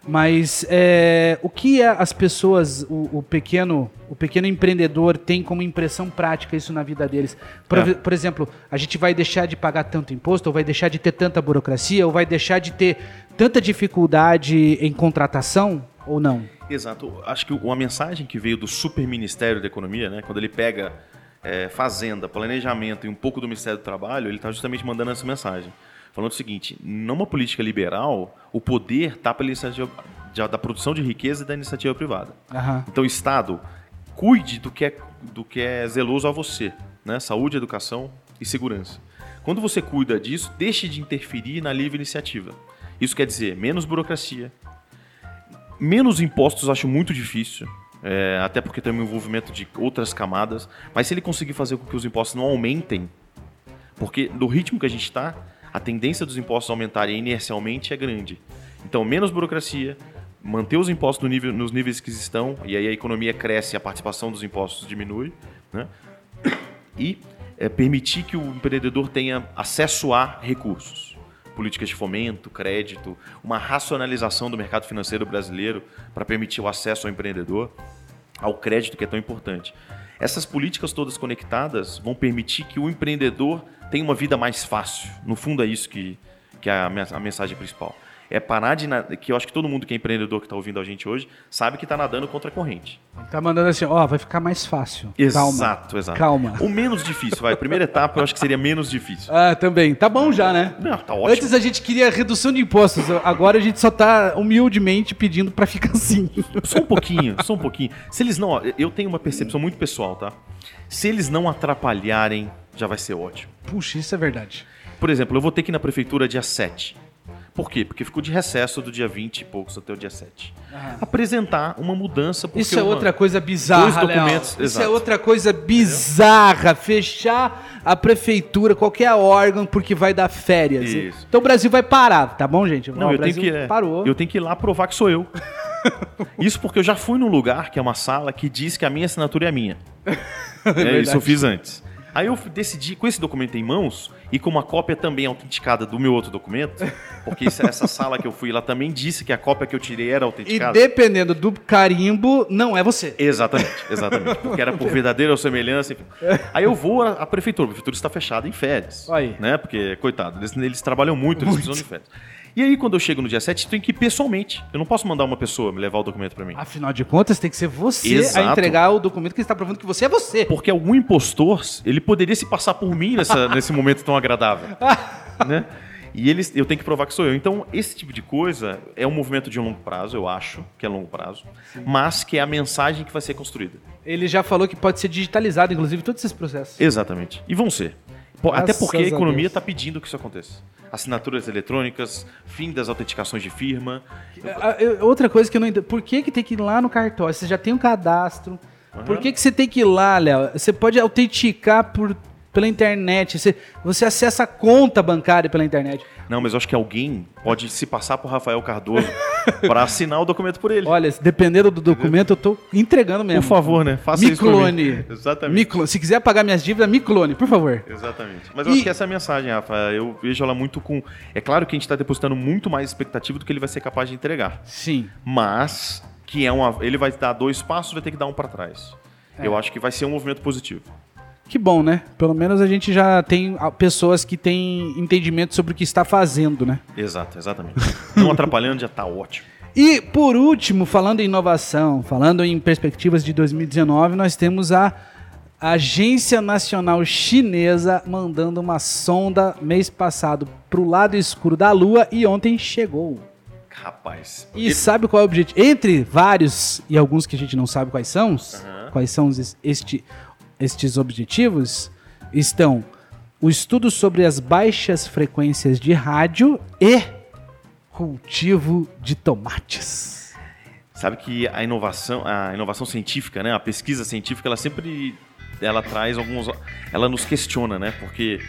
mas é, o que é as pessoas, o, o pequeno, o pequeno empreendedor tem como impressão prática isso na vida deles? Por, É. por exemplo, a gente vai deixar de pagar tanto imposto, ou vai deixar de ter tanta burocracia, ou vai deixar de ter tanta dificuldade em contratação, ou não? Exato. Acho que uma mensagem que veio do Super Ministério da Economia, né, quando ele pega é, fazenda, planejamento e um pouco do Ministério do Trabalho, ele está justamente mandando essa mensagem. Falando o seguinte, numa política liberal, o poder está pela iniciativa de- da produção de riqueza e da iniciativa privada. Aham. Então, o Estado, cuide do que é, do que é zeloso a você, né? Saúde, educação e segurança. Quando você cuida disso, deixe de interferir na livre iniciativa. Isso quer dizer menos burocracia, menos impostos, acho muito difícil. é, até porque tem um envolvimento de outras camadas. Mas se ele conseguir fazer com que os impostos não aumentem, porque do ritmo que a gente está, a tendência dos impostos aumentarem inercialmente é grande. Então, menos burocracia, manter os impostos no nível, nos níveis que estão, e aí a economia cresce e a participação dos impostos diminui, né? e é, permitir que o empreendedor tenha acesso a recursos. Políticas de fomento, crédito, uma racionalização do mercado financeiro brasileiro para permitir o acesso ao empreendedor, ao crédito que é tão importante. Essas políticas todas conectadas vão permitir que o empreendedor tenha uma vida mais fácil. No fundo, é isso que, que é a mensagem principal é parar de. Que eu acho que todo mundo que é empreendedor que está ouvindo a gente hoje sabe que está nadando contra a corrente. Tá mandando assim, ó, vai ficar mais fácil. Exato, Calma. exato. Calma. O menos difícil, vai. Primeira etapa eu acho que seria menos difícil. [laughs] Ah, também. Tá bom já, né? Não, tá ótimo. Antes a gente queria redução de impostos, agora a gente só tá humildemente pedindo para ficar assim. Só um pouquinho, só um pouquinho. Se eles não. Eu tenho uma percepção muito pessoal, tá? Se eles não atrapalharem, já vai ser ótimo. Puxa, isso é verdade. Por exemplo, eu vou ter que ir na prefeitura dia 7. Por quê? Porque ficou de recesso do dia 20 e poucos até o dia 7. Apresentar uma mudança. Isso é uma, outra coisa bizarra, dois documentos. Isso é outra coisa bizarra. Entendeu? Fechar a prefeitura, qualquer órgão, porque vai dar férias. Isso. Então o Brasil vai parar, tá bom, gente? Não, o eu tenho que, é, parou. Eu tenho que ir lá provar que sou eu. [laughs] Isso porque eu já fui num lugar, que é uma sala, que diz que a minha assinatura é minha. [laughs] é, isso eu fiz antes. Aí eu decidi, com esse documento em mãos, e com uma cópia também autenticada do meu outro documento, porque essa sala que eu fui lá também disse que a cópia que eu tirei era autenticada. E dependendo do carimbo, não é você. Exatamente, exatamente. Porque era por verdadeira semelhança. Enfim. Aí eu vou à, prefeitura, a prefeitura está fechada em férias. Aí. Né? Porque, coitado, eles, eles trabalham muito, eles muito. precisam de férias. E aí, quando eu chego no dia 7, tem que ir pessoalmente. Eu não posso mandar uma pessoa me levar o documento para mim. Afinal de contas, tem que ser você Exato. a entregar o documento que está provando que você é você. Porque algum impostor, ele poderia se passar por mim nessa, [laughs] nesse momento tão agradável. [laughs] né? E eles, eu tenho que provar que sou eu. Então, esse tipo de coisa é um movimento de longo prazo, eu acho que é longo prazo, Sim. mas que é a mensagem que vai ser construída. Ele já falou que pode ser digitalizado, inclusive, todos esses processos. Exatamente. E vão ser. Até porque a economia está pedindo que isso aconteça. Assinaturas eletrônicas, fim das autenticações de firma. Outra coisa que eu não entendo. Por que, que tem que ir lá no cartório? Você já tem um cadastro. Uhum. Por que, que você tem que ir lá, Léo? Você pode autenticar por pela internet. Você, você acessa a conta bancária pela internet. Não, mas eu acho que alguém pode se passar por Rafael Cardoso [laughs] [laughs] para assinar o documento por ele. Olha, dependendo do documento, eu estou entregando mesmo. Por favor, né? Faça me isso clone. Exatamente. Me clone. Se quiser pagar minhas dívidas, me clone, por favor. Exatamente. Mas eu e... acho que essa é a mensagem, Rafa. Eu vejo ela muito com. É claro que a gente está depositando muito mais expectativa do que ele vai ser capaz de entregar. Sim. Mas que é uma. Ele vai dar dois passos, vai ter que dar um para trás. É. Eu acho que vai ser um movimento positivo. Que bom, né? Pelo menos a gente já tem pessoas que têm entendimento sobre o que está fazendo, né? Exato, exatamente. Não atrapalhando já está ótimo. E por último, falando em inovação, falando em perspectivas de 2019, nós temos a Agência Nacional Chinesa mandando uma sonda mês passado para o lado escuro da Lua e ontem chegou. Rapaz. E ele... sabe qual é o objetivo? Entre vários e alguns que a gente não sabe quais são, uhum. quais são este estes objetivos estão o estudo sobre as baixas frequências de rádio e cultivo de tomates. Sabe que a inovação, a inovação científica, né, a pesquisa científica, ela sempre ela traz alguns, ela nos questiona, né? Porque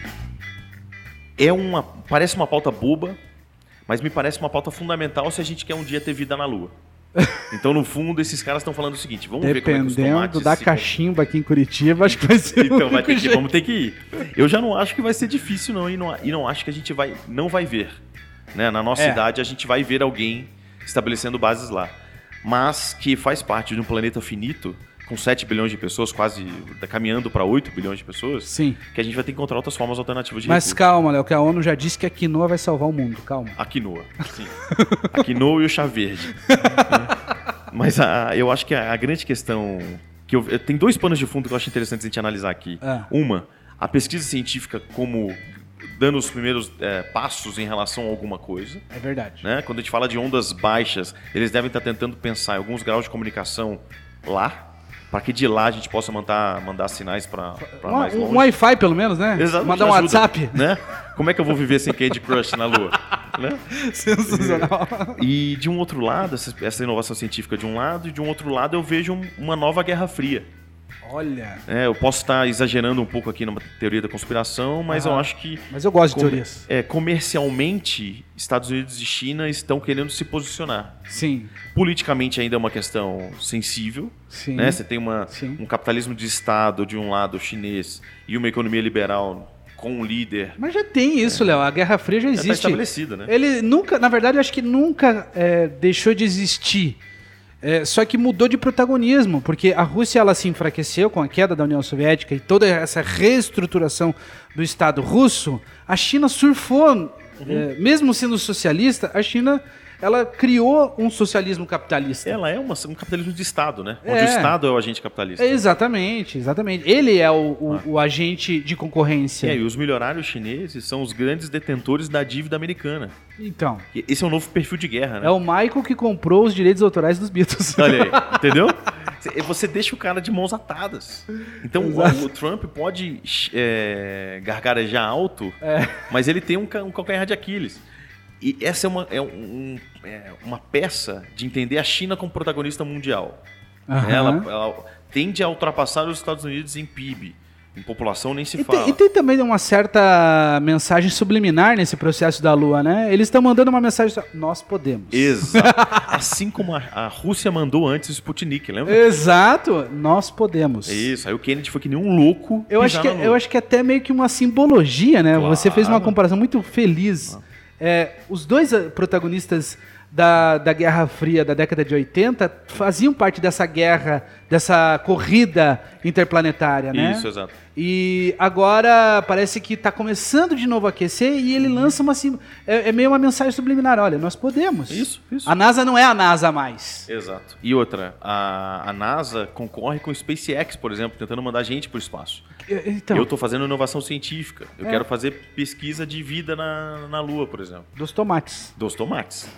é uma, parece uma pauta boba, mas me parece uma pauta fundamental se a gente quer um dia ter vida na Lua. Então, no fundo, esses caras estão falando o seguinte: vamos ver como é que os tomates. da cachimba aqui em Curitiba, acho que vai ser. Então, vai ter que, vamos ter que ir. Eu já não acho que vai ser difícil, não, e não, e não acho que a gente vai, não vai ver. Né? Na nossa é. idade, a gente vai ver alguém estabelecendo bases lá. Mas que faz parte de um planeta finito com 7 bilhões de pessoas, quase tá caminhando para 8 bilhões de pessoas, Sim. que a gente vai ter que encontrar outras formas alternativas de Mas calma, Léo, que a ONU já disse que a quinoa vai salvar o mundo, calma. A quinoa, sim. [laughs] a quinoa e o chá verde. [laughs] Mas a, eu acho que a, a grande questão... que eu, Tem dois panos de fundo que eu acho interessante a gente analisar aqui. É. Uma, a pesquisa científica como dando os primeiros é, passos em relação a alguma coisa. É verdade. Né? Quando a gente fala de ondas baixas, eles devem estar tentando pensar em alguns graus de comunicação lá, para que de lá a gente possa mandar, mandar sinais para mais longe. Um Wi-Fi, pelo menos, né? Exato, Mandar um ajuda, WhatsApp. Né? Como é que eu vou viver sem Candy Crush na Lua? [laughs] né? Sensacional. E de um outro lado, essa, essa, inovação científica de um lado, e de um outro lado eu vejo um, uma nova Guerra Fria. Olha. É, eu posso estar exagerando um pouco aqui numa teoria da conspiração, mas Aham. eu acho que Mas eu gosto de teorias. é, comercialmente Estados Unidos e China estão querendo se posicionar. Sim, Politicamente ainda é uma questão sensível, sim. né? Você tem uma, Sim. um capitalismo de Estado de um lado chinês e uma economia liberal com um líder Mas já tem isso, Léo. A Guerra Fria já já está existe. estabelecida, né? Ele nunca, na verdade, eu acho que nunca é, deixou de existir. É, só que mudou de protagonismo, porque a Rússia ela se enfraqueceu com a queda da União Soviética e toda essa reestruturação do Estado russo. A China surfou, é, mesmo sendo socialista, a China ela criou um socialismo capitalista. Ela é uma- um capitalismo de Estado, né? É. Onde o Estado é o agente capitalista. É, exatamente, exatamente. Ele é o, o- o agente de concorrência. É, e os milionários chineses são os grandes detentores da dívida americana. Então, Esse é um novo perfil de guerra, né? é o Michael que comprou os direitos autorais dos Beatles. [laughs] Olha aí, [laughs] entendeu? Você deixa o cara de mãos atadas. Então o, o Trump pode é, gargarejar alto, É. mas ele tem um, um calcanhar de Aquiles. E essa é uma, é um- é uma peça de entender a China como protagonista mundial. Aham. Ela, ela tende a ultrapassar os Estados Unidos em PIB. Em população nem se E fala. tem, e tem também uma certa mensagem subliminar nesse processo da Lua, né? Eles estão mandando uma mensagem. Nós podemos. Exato. [laughs] assim como a, a Rússia mandou antes o Sputnik, lembra? Exato, nós podemos. É Isso, aí o Kennedy foi que nem um louco. Eu acho, que, eu acho que é até meio que uma simbologia, né? Claro. Você fez uma comparação muito feliz. É, os dois eh, protagonistas da, da Guerra Fria da década de 80 faziam parte dessa guerra, dessa corrida interplanetária, né? Isso, exato. E agora parece que está começando de novo a aquecer e ele lança uma. sim- É, é meio uma mensagem subliminar: olha, nós podemos. Isso, isso. A NASA não é a NASA mais. Exato. E outra, a, a NASA concorre com o SpaceX, por exemplo, tentando mandar gente para o espaço. Então, Eu estou fazendo inovação científica. Eu É. quero fazer pesquisa de vida na, na Lua, por exemplo. dos tomates. Dos tomates.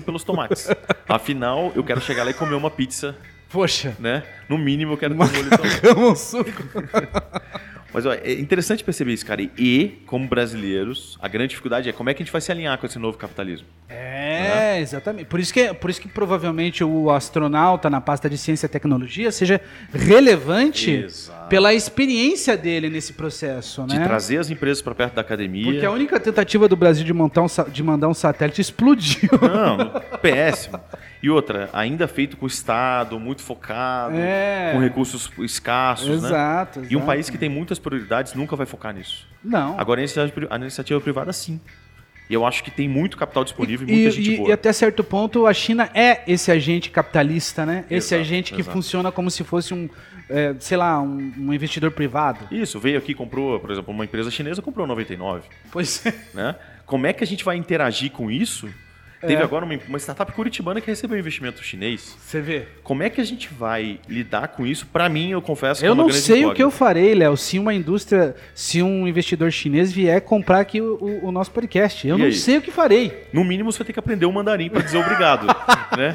Pelos tomates. [laughs] Afinal, eu quero chegar lá e comer uma pizza, Poxa. né? No mínimo, eu quero ter um molho de tomate. um suco. [laughs] Mas é interessante perceber isso, cara. E, como brasileiros, a grande dificuldade é como é que a gente vai se alinhar com esse novo capitalismo. É, exatamente. Por isso, que, por isso que provavelmente o astronauta na pasta de ciência e tecnologia seja relevante Exato. pela experiência dele nesse processo, De né? trazer as empresas para perto da academia. Porque a única tentativa do Brasil de, montar um, de mandar um satélite [laughs] explodiu. Não, péssimo. E outra, ainda feito com o Estado, muito focado, É. com recursos escassos, né? exato, E um exato. país que tem muitas prioridades nunca vai focar nisso. Não. Agora a iniciativa, privada, sim. E eu acho que tem muito capital disponível e, E, muita gente e- boa. e até certo ponto a China é esse agente capitalista, né? Esse Exato, agente que exato. funciona como se fosse um, é, sei lá, um, um investidor privado. Isso, veio aqui, comprou, por exemplo, uma empresa chinesa comprou 99, Pois é. né? Como é que a gente vai interagir com isso? Teve É. agora uma, uma startup curitibana que recebeu investimento chinês. Você vê. Como é que a gente vai lidar com isso? Pra mim, eu confesso que é Eu uma não sei o que eu farei, Léo, se uma indústria, se um investidor chinês vier comprar aqui o, o- o nosso podcast. Eu E não aí? sei o que farei. No mínimo, você vai ter que aprender o mandarim para dizer obrigado, [laughs] né?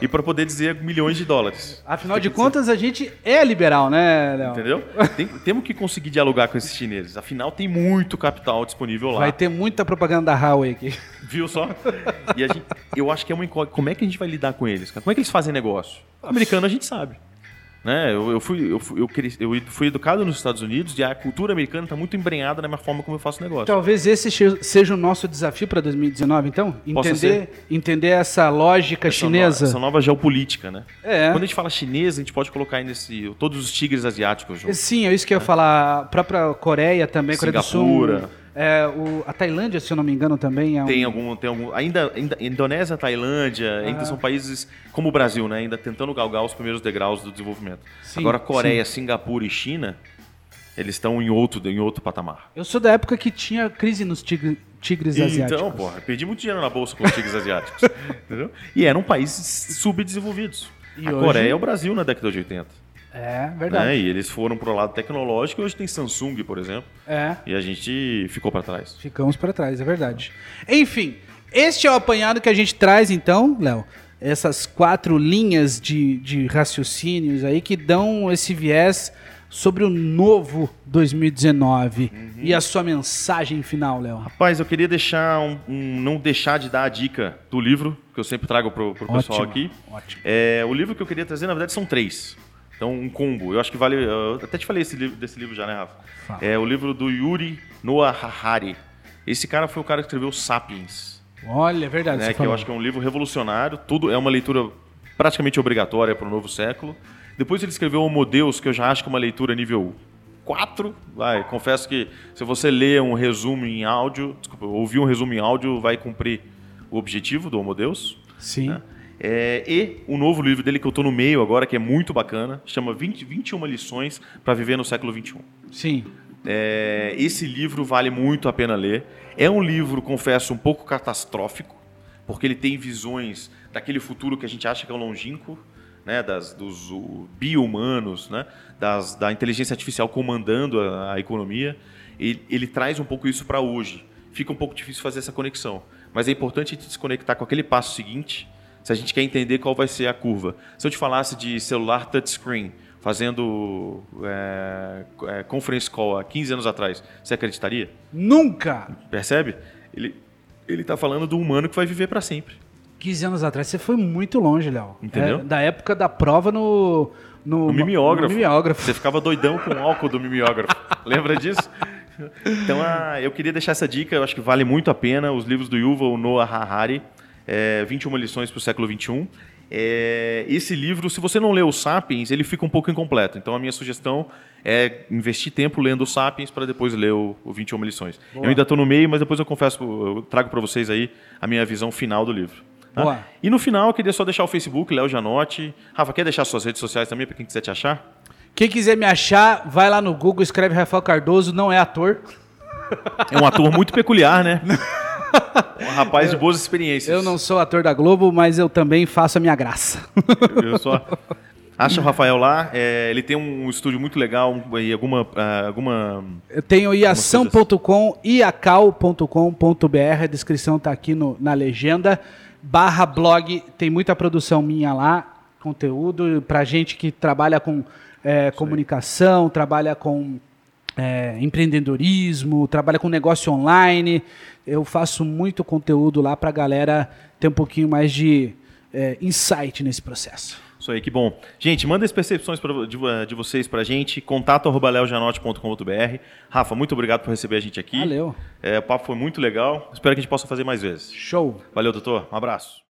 E para poder dizer milhões de dólares. Afinal de contas, a gente é liberal, né, Léo? Entendeu? [laughs] Tem- temos que conseguir dialogar com esses chineses. Afinal, tem muito capital disponível lá. Vai ter muita propaganda da Huawei aqui. Viu só? E a gente, eu acho que é uma incógnita. Como é que a gente vai lidar com eles? cara? Como é que eles fazem negócio? Americano a gente sabe. Né? Eu, eu fui, eu, fui, eu, cres- eu fui educado nos Estados Unidos e a cultura americana está muito embrenhada na minha forma como eu faço negócio. Talvez esse seja o nosso desafio para 2019, então? Entender, entender essa lógica Essa chinesa. no- essa nova geopolítica, né? É. Quando a gente fala chinesa, a gente pode colocar aí nesse todos os tigres asiáticos juntos. Sim, é isso que eu ia falar. A própria Coreia também, Coreia do Sul. É, o, a Tailândia, se eu não me engano, também é um... Tem algum, tem algum, ainda, ainda Indonésia, Tailândia, ainda são países como o Brasil, né? Ainda tentando galgar os primeiros degraus do desenvolvimento. Sim, Agora Coreia, Singapura e China, eles estão em outro, em outro patamar. Eu sou da época que tinha crise nos tigre- tigres asiáticos. Então, porra, perdi muito dinheiro na bolsa com os tigres asiáticos. [laughs] entendeu? E eram países subdesenvolvidos. E a hoje- Coreia é o Brasil na década de 80. É, verdade. Né? E eles foram pro lado tecnológico e hoje tem Samsung, por exemplo. É, E a gente ficou para trás. ficamos para trás, é verdade. Enfim, este é o apanhado que a gente traz, então, Léo. Essas quatro linhas de, de raciocínios aí que dão esse viés sobre o novo 2019. Uhum. E a sua mensagem final, Léo? Rapaz, eu queria deixar um, um- não deixar de dar a dica do livro que eu sempre trago pro, pro pessoal Ótimo, aqui. ótimo. É, o livro que eu queria trazer, na verdade, são três. Então, um combo. Eu acho que vale. Eu até te falei esse livro, desse livro já, né, Rafa? É o livro do Yuri Noah Harari. Esse cara foi o cara que escreveu Sapiens, Olha, é verdade. né? Que falou. eu acho que é um livro revolucionário. Tudo é uma leitura praticamente obrigatória para o novo século. Depois ele escreveu Homo Deus, que eu já acho que é uma leitura nível 4. Vai, confesso que se você ler um resumo em áudio, desculpa, ouvir um resumo em áudio, vai cumprir o objetivo do Homo Deus. Sim. né? É, e o novo livro dele que eu estou no meio agora, que é muito bacana, chama 20, 21 lições para viver no século 21. Sim. É, esse livro vale muito a pena ler. É um livro, confesso, um pouco catastrófico, porque ele tem visões daquele futuro que a gente acha que é o longínquo, né, das, dos o, bio-humanos, né, das, da inteligência artificial comandando a, a economia. Ele, ele traz um pouco isso para hoje. Fica um pouco difícil fazer essa conexão. Mas é importante a gente se conectar com aquele passo seguinte, se a gente quer entender qual vai ser a curva. Se eu te falasse de celular touchscreen, fazendo é, é, conference call há 15 anos atrás, você acreditaria? Nunca! Percebe? Ele ele está falando do humano que vai viver para sempre. 15 anos atrás, você foi muito longe, Léo. Entendeu? É, da época da prova no. No, O mimeógrafo. no mimeógrafo. Você ficava doidão com o álcool do mimeógrafo. [laughs] Lembra disso? Então, ah, eu queria deixar essa dica, eu acho que vale muito a pena. Os livros do Yuval Noah Harari, é, 21 lições para o século XXI. É, esse livro, se você não leu o Sapiens, ele fica um pouco incompleto. Então, a minha sugestão é investir tempo lendo o Sapiens para depois ler o, o 21 lições. Boa. Eu ainda estou no meio, mas depois eu confesso, eu trago para vocês aí a minha visão final do livro. tá? Boa. E no final, eu queria só deixar o Facebook, Léo Janotti. Rafa, quer deixar suas redes sociais também para quem quiser te achar? Quem quiser me achar, vai lá no Google, escreve Rafael Cardoso, não é ator. É um ator muito peculiar, né? [laughs] [laughs] Um rapaz de boas experiências. Eu não sou ator da Globo, mas eu também faço a minha graça. [laughs] Eu só. Acha o Rafael lá. é, ele tem um estúdio muito legal e alguma. ah, alguma Eu tenho iação.com, iacal.com.br, a descrição tá aqui no- na legenda. Barra blog, tem muita produção minha lá, conteúdo pra gente que trabalha com é, comunicação, trabalha com é, empreendedorismo, trabalha com negócio online. Eu faço muito conteúdo lá pra galera ter um pouquinho mais de é, insight nesse processo. Isso aí, que bom. Gente, manda as percepções pra- de, de vocês pra gente. Contato arroba leojanote.com.br. Rafa, muito obrigado por receber a gente aqui. Valeu. É, o papo foi muito legal. Espero que a gente possa fazer mais vezes. Show. Valeu, doutor. Um abraço.